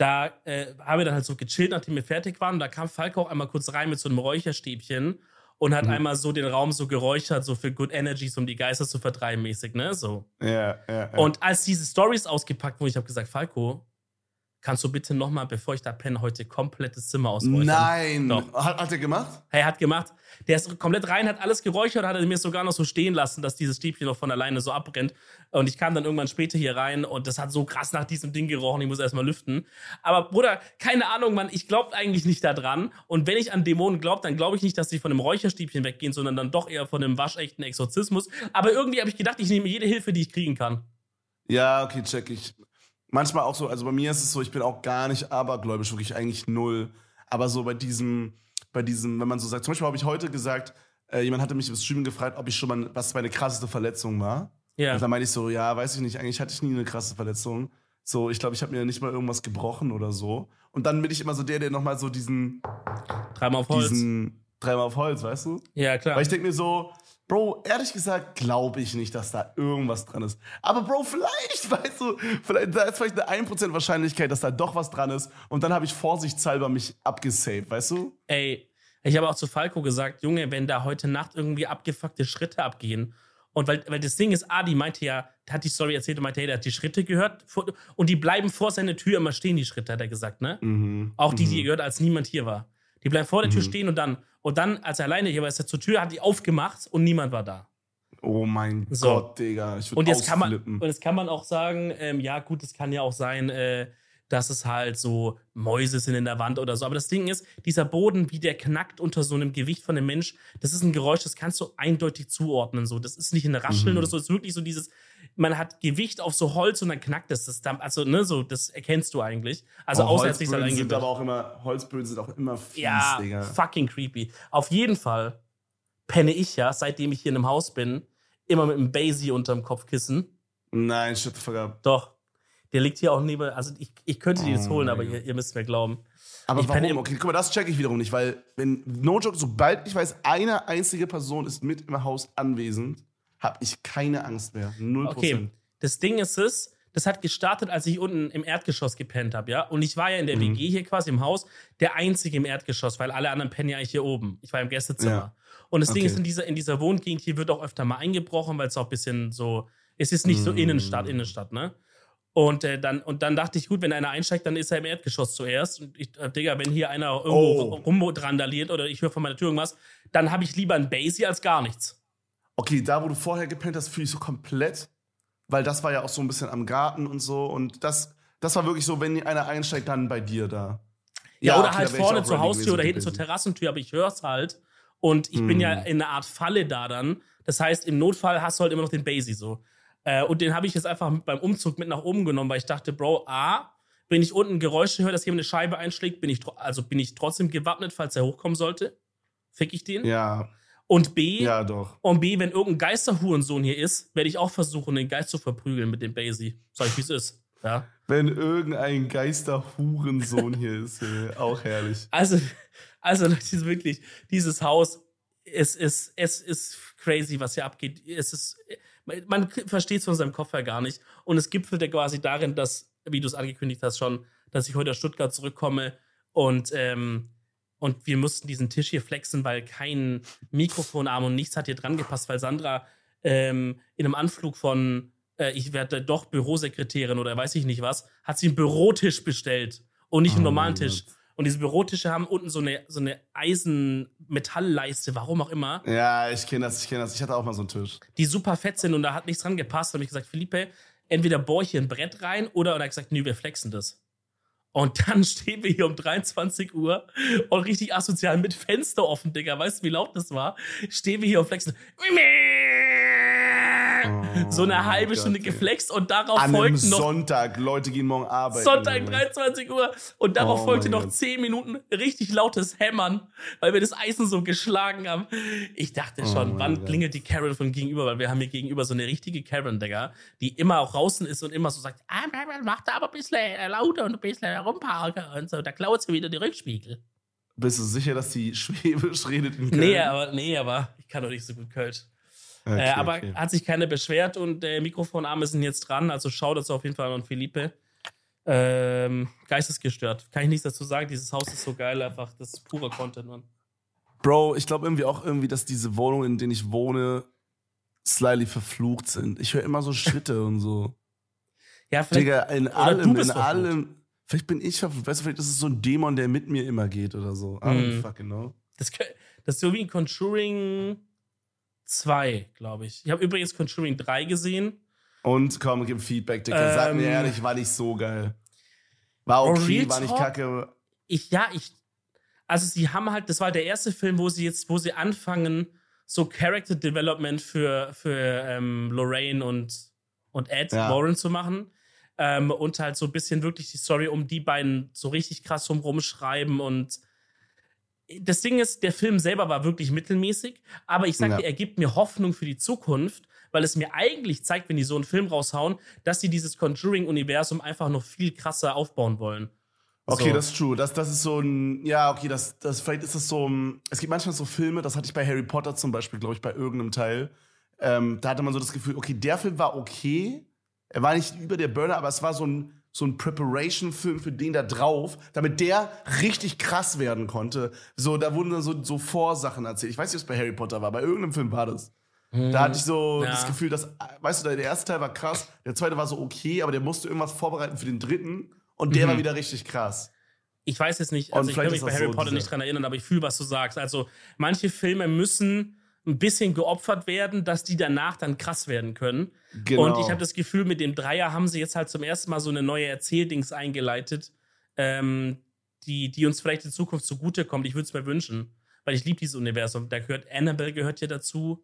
da äh, haben wir dann halt so gechillt, nachdem wir fertig waren. Und da kam Falco auch einmal kurz rein mit so einem Räucherstäbchen und hat Mhm. einmal so den Raum so geräuchert, so für Good Energies, um die Geister zu vertreiben, mäßig, ne? So. Ja, ja, ja. Und als diese Stories ausgepackt wurden, ich habe gesagt, Falco, kannst du bitte nochmal, bevor ich da penne, heute komplettes Zimmer ausräuchern? Nein. Doch. Hat, hat er gemacht? Er hat gemacht. Der ist komplett rein, hat alles geräuchert, hat er mir sogar noch so stehen lassen, dass dieses Stäbchen noch von alleine so abbrennt. Und ich kam dann irgendwann später hier rein und das hat so krass nach diesem Ding gerochen, ich muss erstmal lüften. Aber Bruder, keine Ahnung, Mann, ich glaube eigentlich nicht daran. Und wenn ich an Dämonen glaube, dann glaube ich nicht, dass sie von einem Räucherstäbchen weggehen, sondern dann doch eher von einem waschechten Exorzismus. Aber irgendwie habe ich gedacht, ich nehme jede Hilfe, die ich kriegen kann. Ja, okay, check ich. Manchmal auch so, also bei mir ist es so, ich bin auch gar nicht abergläubisch, wirklich eigentlich null. Aber so bei diesem, bei diesem, wenn man so sagt, zum Beispiel habe ich heute gesagt, äh, jemand hatte mich im Stream gefragt, ob ich schon mal, was meine krasseste Verletzung war. Ja. Und dann meinte ich so, ja, weiß ich nicht, eigentlich hatte ich nie eine krasse Verletzung. So, ich glaube, ich habe mir nicht mal irgendwas gebrochen oder so. Und dann bin ich immer so der, der nochmal so diesen, Dreimal auf Holz. diesen dreimal auf Holz, weißt du? ja, klar. Weil ich denke mir so, Bro, ehrlich gesagt glaube ich nicht, dass da irgendwas dran ist. Aber Bro, vielleicht, weißt du, vielleicht, da ist vielleicht eine 1% Wahrscheinlichkeit, dass da doch was dran ist. Und dann habe ich vorsichtshalber mich abgesaved, weißt du? Ey, ich habe auch zu Falco gesagt, Junge, wenn da heute Nacht irgendwie abgefuckte Schritte abgehen. Und weil, weil das Ding ist, Adi meinte ja, hat die Story erzählt und meinte, hey, der hat die Schritte gehört. Und die bleiben vor seiner Tür immer stehen, die Schritte, hat er gesagt, ne? Mhm. Auch die, die er gehört, als niemand hier war. Die bleiben vor der Tür stehen und dann, und dann, als er alleine hier war, ist er zur Tür, hat die aufgemacht und niemand war da. Oh mein So. Gott, Digga. Ich Und würde jetzt kann man, ausflippen. und jetzt kann man auch sagen, ähm, ja, gut, es kann ja auch sein, äh, dass es halt so Mäuse sind in der Wand oder so. Aber das Ding ist, dieser Boden, wie der knackt unter so einem Gewicht von einem Mensch, das ist ein Geräusch, das kannst du eindeutig zuordnen. So, das ist nicht ein Rascheln Mhm. oder so, das ist wirklich so dieses, man hat Gewicht auf so Holz und dann knackt es. Das, dann- also, ne, so, das erkennst du eigentlich. Also, Oh, außer er halt Holzböden sind aber auch immer, Holzböden sind auch immer fies, Ja, Digga. fucking creepy. Auf jeden Fall penne ich ja, seitdem ich hier in einem Haus bin, immer mit einem Basie unterm Kopfkissen. Nein, shit the fuck up. Doch. Der liegt hier auch neben. Also ich, ich könnte die jetzt Oh holen, aber ihr, ihr müsst mir glauben. Aber Ich warum? Okay, guck mal, das check ich wiederum nicht, weil, wenn, no joke, sobald ich weiß, eine einzige Person ist mit im Haus anwesend, habe ich keine Angst mehr. Null Okay. Prozent. Das Ding ist es, das hat gestartet, als ich unten im Erdgeschoss gepennt habe, ja. Und ich war ja in der Mhm. WG hier quasi im Haus, der einzige im Erdgeschoss, weil alle anderen pennen ja eigentlich hier oben. Ich war im Gästezimmer. Ja. Und das Ding Okay. ist, in dieser, in dieser Wohngegend hier wird auch öfter mal eingebrochen, weil es auch ein bisschen so, es ist nicht so Mm. Innenstadt, Innenstadt, ne? Und, äh, dann, und dann dachte ich, gut, wenn einer einsteigt, dann ist er im Erdgeschoss zuerst. Und ich, äh, Digga, wenn hier einer irgendwo Oh. rumrandaliert oder ich höre von meiner Tür irgendwas, dann habe ich lieber ein Basie als gar nichts. Okay, da, wo du vorher gepennt hast, fühle ich so komplett, weil das war ja auch so ein bisschen am Garten und so. Und das, das war wirklich so, wenn einer einsteigt, dann bei dir da. Ja, oder okay, halt vorne zur Haustür oder hinten zur. Terrassentür, aber ich höre es halt. Und ich bin Mm. ja in einer Art Falle da dann. Das heißt, im Notfall hast du halt immer noch den Basie so. Äh, und den habe ich jetzt einfach beim Umzug mit nach oben genommen, weil ich dachte, Bro, A, wenn ich unten Geräusche höre, dass jemand eine Scheibe einschlägt, bin ich, also bin ich trotzdem gewappnet, falls er hochkommen sollte. Fick ich den. Ja, Und B, ja, doch. und B, wenn irgendein Geisterhurensohn hier ist, werde ich auch versuchen, den Geist zu verprügeln mit dem Basie. Sag ich, wie es ist. Ja. Wenn irgendein Geisterhurensohn hier ist, auch herrlich. Also, also Leute, wirklich, dieses Haus, es ist, es ist crazy, was hier abgeht. Es ist, man versteht es von seinem Kopf her gar nicht. Und es gipfelte quasi darin, dass, wie du es angekündigt hast schon, dass ich heute aus Stuttgart zurückkomme und, ähm, und wir mussten diesen Tisch hier flexen, weil kein Mikrofonarm und nichts hat hier dran gepasst, weil Sandra ähm, in einem Anflug von, äh, ich werde doch Bürosekretärin oder weiß ich nicht was, hat sie einen Bürotisch bestellt und nicht einen Oh normalen Tisch. Gott. Und diese Bürotische haben unten so eine, so eine Eisen-Metallleiste, warum auch immer, Ja, ich kenne das, ich kenne das. Ich hatte auch mal so einen Tisch. die super fett sind und da hat nichts dran gepasst. Da habe ich gesagt, Philippe, entweder bohr ich hier ein Brett rein oder, und er hat gesagt, nee, wir flexen das. Und dann stehen wir hier um 23 Uhr und richtig asozial mit Fenster offen, Digga. Weißt du, wie laut das war? Stehen wir hier und flexen. so eine halbe Oh Gott, Stunde geflext und darauf An einem folgten noch Sonntag. Leute gehen morgen arbeiten. Sonntag Junge. 23 Uhr und darauf Oh folgte noch Gott. 10 Minuten richtig lautes Hämmern, weil wir das Eisen so geschlagen haben. Ich dachte Oh schon, mein wann Gott. klingelt die Karen von gegenüber, weil wir haben hier gegenüber so eine richtige Karen, Digga, die immer auch draußen ist und immer so sagt, ah, mach da aber ein bisschen äh, lauter und ein bisschen rumparken und so, da klaut sie wieder die Rückspiegel. Bist du sicher, dass die Schwäbisch redet in Köln? Nee, aber, nee, aber ich kann doch nicht so gut Kölsch. Okay, äh, aber okay. hat sich keiner beschwert und der Mikrofonarme sind jetzt dran, also schau das auf jeden Fall an Philippe. Ähm, geistesgestört. Kann ich nichts dazu sagen. Dieses Haus ist so geil, einfach das ist purer Content, Mann. Bro, ich glaube irgendwie auch irgendwie, dass diese Wohnungen, in denen ich wohne, slightly verflucht sind. Ich höre immer so Schritte und so. Ja, vielleicht. Digga, in allem, in verflucht. allem. Vielleicht bin ich, weißt du, vielleicht ist es so ein Dämon, der mit mir immer geht oder so. I don't Mhm. fucking know. Das, das ist so wie in Conjuring 2, glaube ich. Ich habe übrigens Conjuring 3 gesehen. Und komm, gib Feedback, Dicker. Sag mir Ähm, ehrlich, war nicht so geil. War okay, war nicht kacke. Ich, ja, ich. Also, sie haben halt, das war der erste Film, wo sie jetzt, wo sie anfangen, so Character Development für, für ähm, Lorraine und, und Ed Ja. Warren zu machen. Ähm, und halt so ein bisschen wirklich die Story um die beiden so richtig krass rum rumschreiben und das Ding ist, der Film selber war wirklich mittelmäßig, aber ich sag Ja. er gibt mir Hoffnung für die Zukunft, weil es mir eigentlich zeigt, wenn die so einen Film raushauen, dass sie dieses Conjuring-Universum einfach noch viel krasser aufbauen wollen. Okay, So. das ist true. Das, das ist so ein, ja, okay, das, das, vielleicht ist es so, ein- es gibt manchmal so Filme, das hatte ich bei Harry Potter zum Beispiel, glaube ich, bei irgendeinem Teil. Ähm, da hatte man so das Gefühl, okay, der Film war okay. Er war nicht über der Burner, aber es war so ein, so ein Preparation-Film für den da drauf, damit der richtig krass werden konnte. So, da wurden dann so, so Vorsachen erzählt. Ich weiß nicht, ob es bei Harry Potter war, bei irgendeinem Film war das. Da hatte ich so Ja. das Gefühl, dass, weißt du, der erste Teil war krass, der zweite war so okay, aber der musste irgendwas vorbereiten für den dritten und der Mhm. war wieder richtig krass. Ich weiß jetzt nicht, Und also ich kann mich bei Harry so Potter nicht dran erinnern, aber ich fühle, was du sagst. Also manche Filme müssen ein bisschen geopfert werden, dass die danach dann krass werden können. Genau. Und ich habe das Gefühl, mit dem Dreier haben sie jetzt halt zum ersten Mal so eine neue Erzähldings eingeleitet, ähm, die, die uns vielleicht in Zukunft zugutekommt. Ich würde es mir wünschen, weil ich liebe dieses Universum. Da gehört Annabelle gehört ja dazu,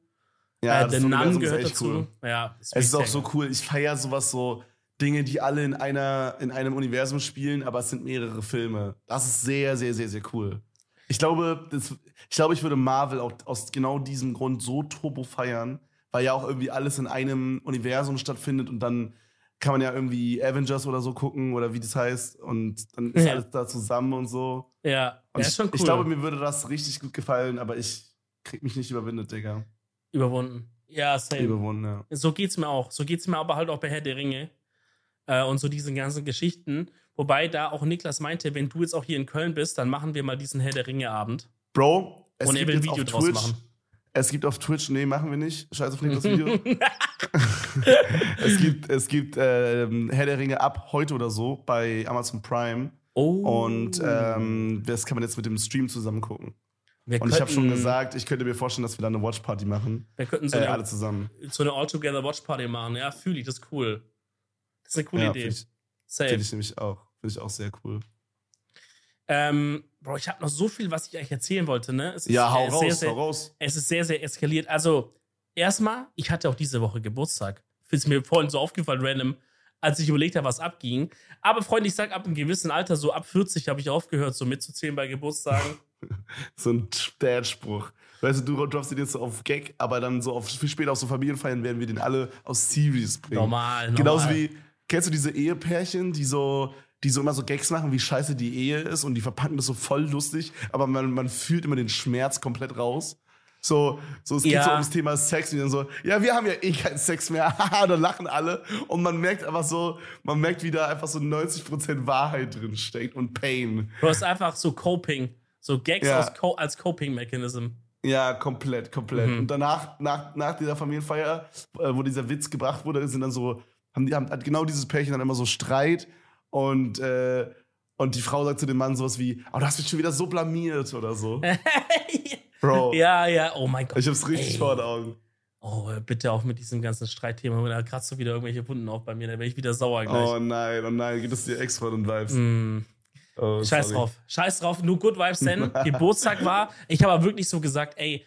Ja, äh, The Nun gehört echt dazu. cool. Ja, Es ist auch so cool. Ich feiere sowas so Dinge, die alle in einer in einem Universum spielen, aber es sind mehrere Filme. Das ist sehr, sehr, sehr, sehr cool. Ich glaube, das, ich glaube, ich würde Marvel auch aus genau diesem Grund so turbo feiern, weil ja auch irgendwie alles in einem Universum stattfindet und dann kann man ja irgendwie Avengers oder so gucken oder wie das heißt und dann ist Ja. alles da zusammen und so. Ja, Und ja, ist schon ich, cool. ich glaube, mir würde das richtig gut gefallen, aber ich krieg mich nicht überwindet, Digga. Überwunden. Ja, same. Überwunden, ja. So geht's mir auch. So geht's mir aber halt auch bei Herr der Ringe äh, und so diesen ganzen Geschichten. Wobei da auch Niklas meinte, wenn du jetzt auch hier in Köln bist, dann machen wir mal diesen Herr der Ringe Abend. Bro, es Und er will ein Video auf draus Twitch, machen. Es gibt auf Twitch, nee, machen wir nicht. Scheiß auf das Video. es gibt, es gibt ähm, Herr der Ringe ab heute oder so bei Amazon Prime. Oh. Und ähm, das kann man jetzt mit dem Stream zusammen gucken. wir Und ich habe schon könnten- gesagt, ich könnte mir vorstellen, dass wir da eine Watchparty machen. wir könnten so Äh, eine, alle zusammen. so eine All-Together Watch Party machen. Ja, fühle ich, das ist cool. Das ist eine coole Ja, Idee. Finde ich, Safe. find ich nämlich auch. Finde ich auch sehr cool. Ähm, Bro, ich habe noch so viel, was ich euch erzählen wollte, ne? Es ist, Ja, hau raus, sehr, sehr, hau raus. Es ist sehr, sehr eskaliert. Also, erstmal, ich hatte auch diese Woche Geburtstag. Ist mir vorhin so aufgefallen, random, als ich überlegt habe, was abging. Aber Freunde, ich sag, ab einem gewissen Alter, so ab 40, habe ich aufgehört, so mitzuzählen bei Geburtstagen. So ein Dad-Spruch. Weißt du, du droppst den jetzt so auf Gag, aber dann so auf viel später auf so Familienfeiern werden wir den alle aus Series bringen. normal, normal. Genauso wie, kennst du diese Ehepärchen, die so, die so immer so Gags machen, wie scheiße die Ehe ist und die verpacken das so voll lustig, aber man, man fühlt immer den Schmerz komplett raus. So, so es geht Ja. so ums Thema Sex und dann so, ja, wir haben ja eh keinen Sex mehr, haha, dann lachen alle und man merkt einfach so, man merkt, wie da einfach so 90% Wahrheit drin steckt und Pain. Du hast einfach so Coping, so Gags Ja. Co als Coping-Mechanism. Ja, komplett, komplett. Mhm. Und danach, nach, nach dieser Familienfeier, äh, wo dieser Witz gebracht wurde, sind dann so, haben die, haben, hat genau dieses Pärchen dann immer so Streit und, äh, und die Frau sagt zu dem Mann sowas wie, oh, du hast mich schon wieder so blamiert oder so. Bro, ja, ja, oh mein Gott. ich hab's richtig Ey. vor den Augen. Oh, bitte auch mit diesem ganzen Streitthema. Da kratzt du wieder irgendwelche Wunden auf bei mir, da werde ich wieder sauer gleich. Oh nein, oh nein, gibt es dir Ex-Freund-Vibes? Mm. Oh, Scheiß sorry. drauf. Scheiß drauf, nur Good Vibes denn. Geburtstag war. Ich habe aber wirklich so gesagt, ey,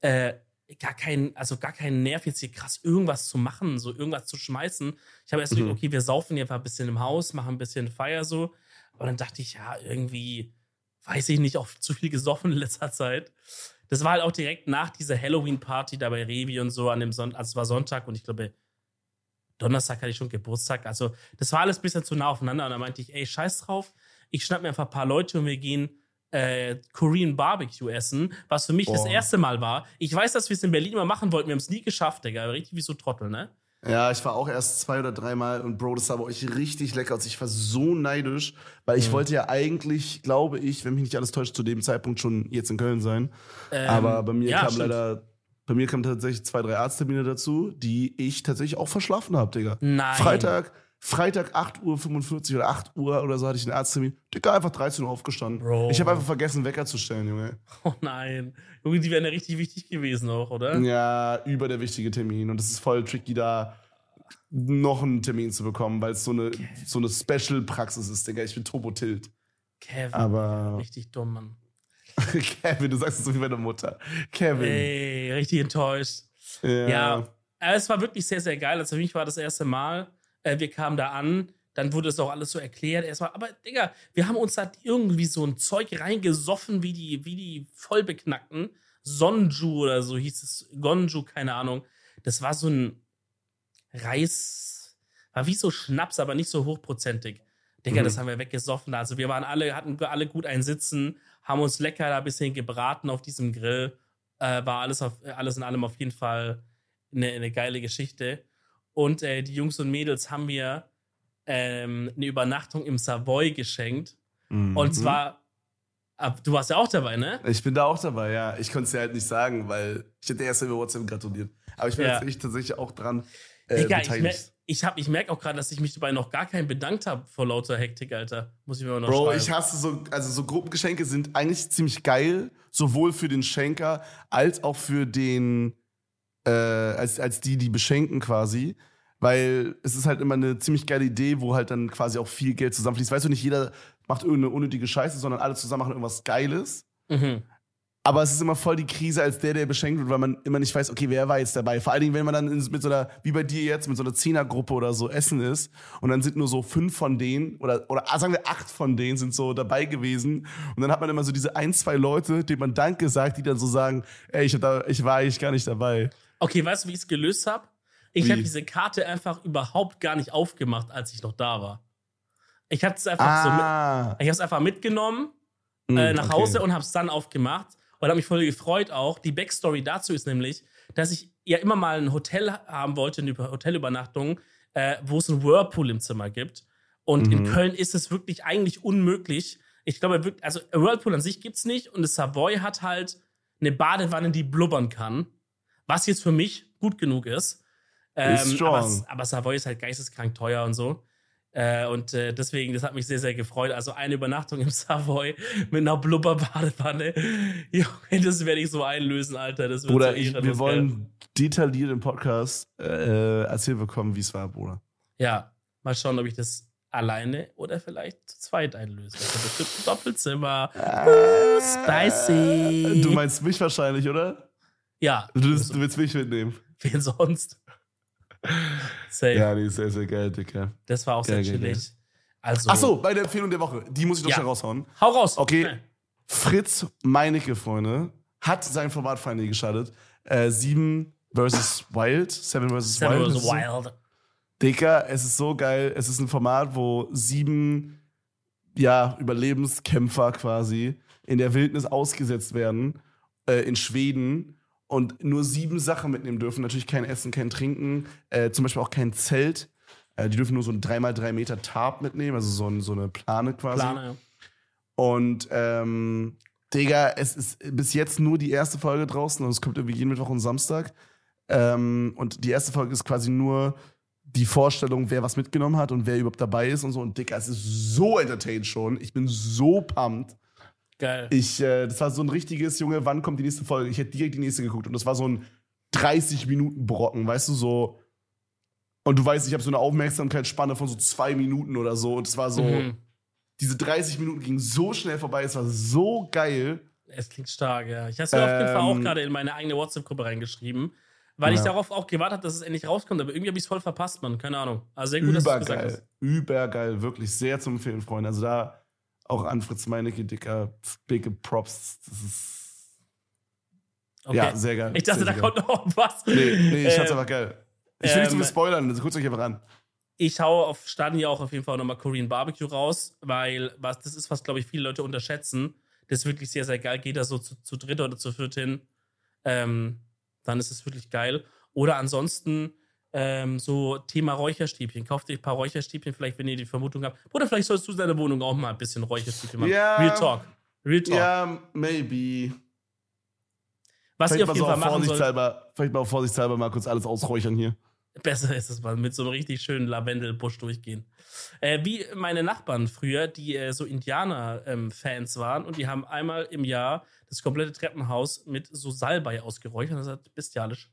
äh, gar keinen, also gar keinen Nerv, jetzt hier krass irgendwas zu machen, so irgendwas zu schmeißen. Ich habe erst Mhm. gedacht, okay, wir saufen hier ein bisschen im Haus, machen ein bisschen Feier so. Aber dann dachte ich, ja, irgendwie, weiß ich nicht, auch zu viel gesoffen in letzter Zeit. Das war halt auch direkt nach dieser Halloween-Party da bei Revi und so an dem Sonntag, also es war Sonntag und ich glaube, Donnerstag hatte ich schon Geburtstag. Also, das war alles ein bisschen zu nah aufeinander. Und da meinte ich, ey, scheiß drauf. Ich schnapp mir einfach ein paar Leute und wir gehen äh, Korean Barbecue essen, was für mich das Boah. erste Mal war. Ich weiß, dass wir es in Berlin immer machen wollten. Wir haben es nie geschafft, Digga. Richtig wie so Trottel, ne? Ja, ich war auch erst zwei oder dreimal und Bro, das sah bei euch richtig lecker aus. Ich war so neidisch, weil ich Mhm. wollte ja eigentlich, glaube ich, wenn mich nicht alles täuscht, zu dem Zeitpunkt schon jetzt in Köln sein. Ähm, Aber bei mir ja, kam stimmt. leider, bei mir kamen tatsächlich zwei, drei Arzttermine dazu, die ich tatsächlich auch verschlafen habe, Digga. Nein. Freitag, Freitag 8.45 Uhr oder 8 Uhr oder so hatte ich einen Arzttermin. Digga, einfach 13 Uhr aufgestanden. Bro. Ich habe einfach vergessen, Wecker zu stellen, Junge. Oh nein. Junge, die wären ja richtig wichtig gewesen auch, oder? Ja, über der wichtige Termin. Und es ist voll tricky, da noch einen Termin zu bekommen, weil es so eine, so eine Special-Praxis ist, Digga. Ich bin Turbo Tilt. Kevin. Aber- Richtig dumm, Mann. Kevin, du sagst es so wie meine Mutter. Kevin. Ey, richtig enttäuscht. Ja, aber es war wirklich sehr, sehr geil. Also für mich war das erste Mal, äh, wir kamen da an, dann wurde es auch alles so erklärt. Erstmal, aber Digga, wir haben uns da irgendwie so ein Zeug reingesoffen, wie die, wie die Vollbeknackten. Sonju oder so hieß es, Gonju, keine Ahnung. Das war so ein Reis, war wie so Schnaps, aber nicht so hochprozentig. Digga, Mhm. das haben wir weggesoffen. Also wir waren alle, hatten alle gut ein Sitzen, haben uns lecker da ein bisschen gebraten auf diesem Grill. Äh, war alles, auf, alles in allem auf jeden Fall eine, eine geile Geschichte. Und äh, die Jungs und Mädels haben mir ähm, eine Übernachtung im Savoy geschenkt. Mhm. Und zwar, ab, du warst ja auch dabei, ne? Ich bin da auch dabei, ja. Ich konnte es dir halt nicht sagen, weil ich hätte erst über WhatsApp gratuliert. Aber ich bin Ja. jetzt tatsächlich auch dran äh, Digga, ich, mer beteiligt. ich, hab- ich merke auch gerade, dass ich mich dabei noch gar keinen bedankt habe vor lauter Hektik, Alter. Muss ich mir mal noch Bro, schreiben. ich hasse so, also so Gruppengeschenke sind eigentlich ziemlich geil, sowohl für den Schenker als auch für den, äh, als, als die, die beschenken quasi. Weil es ist halt immer eine ziemlich geile Idee, wo halt dann quasi auch viel Geld zusammenfließt. Weißt du, nicht jeder macht irgendeine unnötige Scheiße, sondern alle zusammen machen irgendwas Geiles. Mhm. Aber es ist immer voll die Krise als der, der beschenkt wird, weil man immer nicht weiß, okay, wer war jetzt dabei. Vor allen Dingen, wenn man dann mit so einer, wie bei dir jetzt, mit so einer Zehnergruppe oder so essen ist und dann sind nur so fünf von denen oder, oder ah, sagen wir acht von denen sind so dabei gewesen und dann hat man immer so diese ein, zwei Leute, denen man Danke sagt, die dann so sagen, ey, ich, da, ich war eigentlich gar nicht dabei. Okay, weißt du, wie ich es gelöst habe? Ich habe diese Karte einfach überhaupt gar nicht aufgemacht, als ich noch da war. Ich habe es einfach so mit, Ah, ich habe es einfach mitgenommen mm, äh, nach okay. Hause und habe es dann aufgemacht und habe mich voll gefreut auch. Die Backstory dazu ist nämlich, dass ich ja immer mal ein Hotel haben wollte, eine Über- Hotelübernachtung, äh, wo es einen Whirlpool im Zimmer gibt. Und in Mhm. Köln ist es wirklich eigentlich unmöglich. Ich glaube, also Whirlpool an sich gibt's nicht und das Savoy hat halt eine Badewanne, die blubbern kann, was jetzt für mich gut genug ist. Ähm, Ist strong. aber, aber Savoy ist halt geisteskrank teuer und so. Äh, und äh, deswegen, das hat mich sehr, sehr gefreut. Also eine Übernachtung im Savoy mit einer Blubberbadewanne. Junge, das werde ich so einlösen, Alter. Das wird Bruder, so ich, wir wollen detailliert im Podcast äh, erzählen bekommen, wie es war, Bruder. Ja, mal schauen, ob ich das alleine oder vielleicht zu zweit einlöse. Also bestimmt ein Doppelzimmer. Spicy. Du meinst mich wahrscheinlich, oder? Ja, Du, du willst mich mitnehmen. wen sonst? Safe. Ja, die ist sehr, sehr geil, Dicker. Das war auch Geil, sehr geil, chillig. Also, Ach so, meine Empfehlung der Woche. Die muss ich noch Ja. schnell raushauen. hau raus. Okay. Schnell. Fritz Meinecke, Freunde, hat sein Formatfeinde gestartet. Äh, Sieben versus Wild. Seven versus Seven Wild. ist- wild. Dicker, es ist so geil. Es ist ein Format, wo sieben ja, Überlebenskämpfer quasi in der Wildnis ausgesetzt werden, äh, in Schweden und nur sieben Sachen mitnehmen dürfen. Natürlich kein Essen, kein Trinken, äh, zum Beispiel auch kein Zelt. Äh, die dürfen nur so ein 3x3 Meter Tarp mitnehmen, also so, ein, so eine Plane quasi. Plane. Und ähm, Digga, es ist bis jetzt nur die erste Folge draußen und es kommt irgendwie jeden Mittwoch und Samstag. Ähm, und die erste Folge ist quasi nur die Vorstellung, wer was mitgenommen hat und wer überhaupt dabei ist und so. Und Digga, es ist so entertained schon. Ich bin so pumped. Geil. Ich, äh, das war so ein richtiges, Junge, wann kommt die nächste Folge? Ich hätte direkt die nächste geguckt und das war so ein 30-Minuten-Brocken, weißt du, so. Und du weißt, ich habe so eine Aufmerksamkeitsspanne von so zwei Minuten oder so. Und es war so, Mhm. diese 30 Minuten gingen so schnell vorbei, es war so geil. Es klingt stark, ja. Ich habe es mir auf jeden Fall auch Ähm, gerade in meine eigene WhatsApp-Gruppe reingeschrieben, weil ich Ja. darauf auch gewartet habe, dass es endlich rauskommt. Aber irgendwie habe ich es voll verpasst, Mann. Keine Ahnung. Also sehr gut, dass du es gesagt hast. Übergeil. Übergeil, wirklich sehr zum Empfehlen, Freunde. Also da auch an Fritz Meinecke, dicker, big Props. Das ist Okay. ja sehr geil. ich dachte, sehr, da sehr kommt noch was. geil. Nee, nee, ich fand's Ähm, einfach geil. Ich will nicht zu ähm, viel spoilern, also guckt euch einfach an. Ich hau auf Stadion ja auch auf jeden Fall nochmal Korean Barbecue raus, weil was, das ist, was, glaube ich, viele Leute unterschätzen. Das ist wirklich sehr, sehr geil. Geht da so zu, zu dritt oder zu viert hin, ähm, dann ist es wirklich geil. Oder ansonsten ähm, so Thema Räucherstäbchen. Kauft euch ein paar Räucherstäbchen, vielleicht, wenn ihr die Vermutung habt. Oder vielleicht sollst du in deiner Wohnung auch mal ein bisschen Räucherstäbchen machen. Ja. Real Talk. Real Talk. Ja, maybe. was ihr Vielleicht auf mal jeden so Fall auf machen sollt. vorsichtshalber, vielleicht mal auf vorsichtshalber mal kurz alles ausräuchern hier. Besser ist es mal mit so einem richtig schönen Lavendelbusch durchgehen. Äh, wie meine Nachbarn früher, die äh, so Indianer-Fans ähm, waren und die haben einmal im Jahr das komplette Treppenhaus mit so Salbei ausgeräuchert. Das hat bestialisch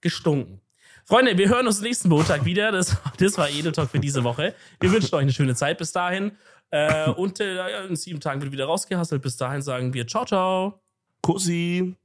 gestunken. Freunde, wir hören uns nächsten Montag wieder. Das, das war Edeltalk für diese Woche. Wir wünschen euch eine schöne Zeit bis dahin. Äh, und äh, in sieben Tagen wird wieder rausgehasselt. Bis dahin sagen wir ciao, ciao. Kussi.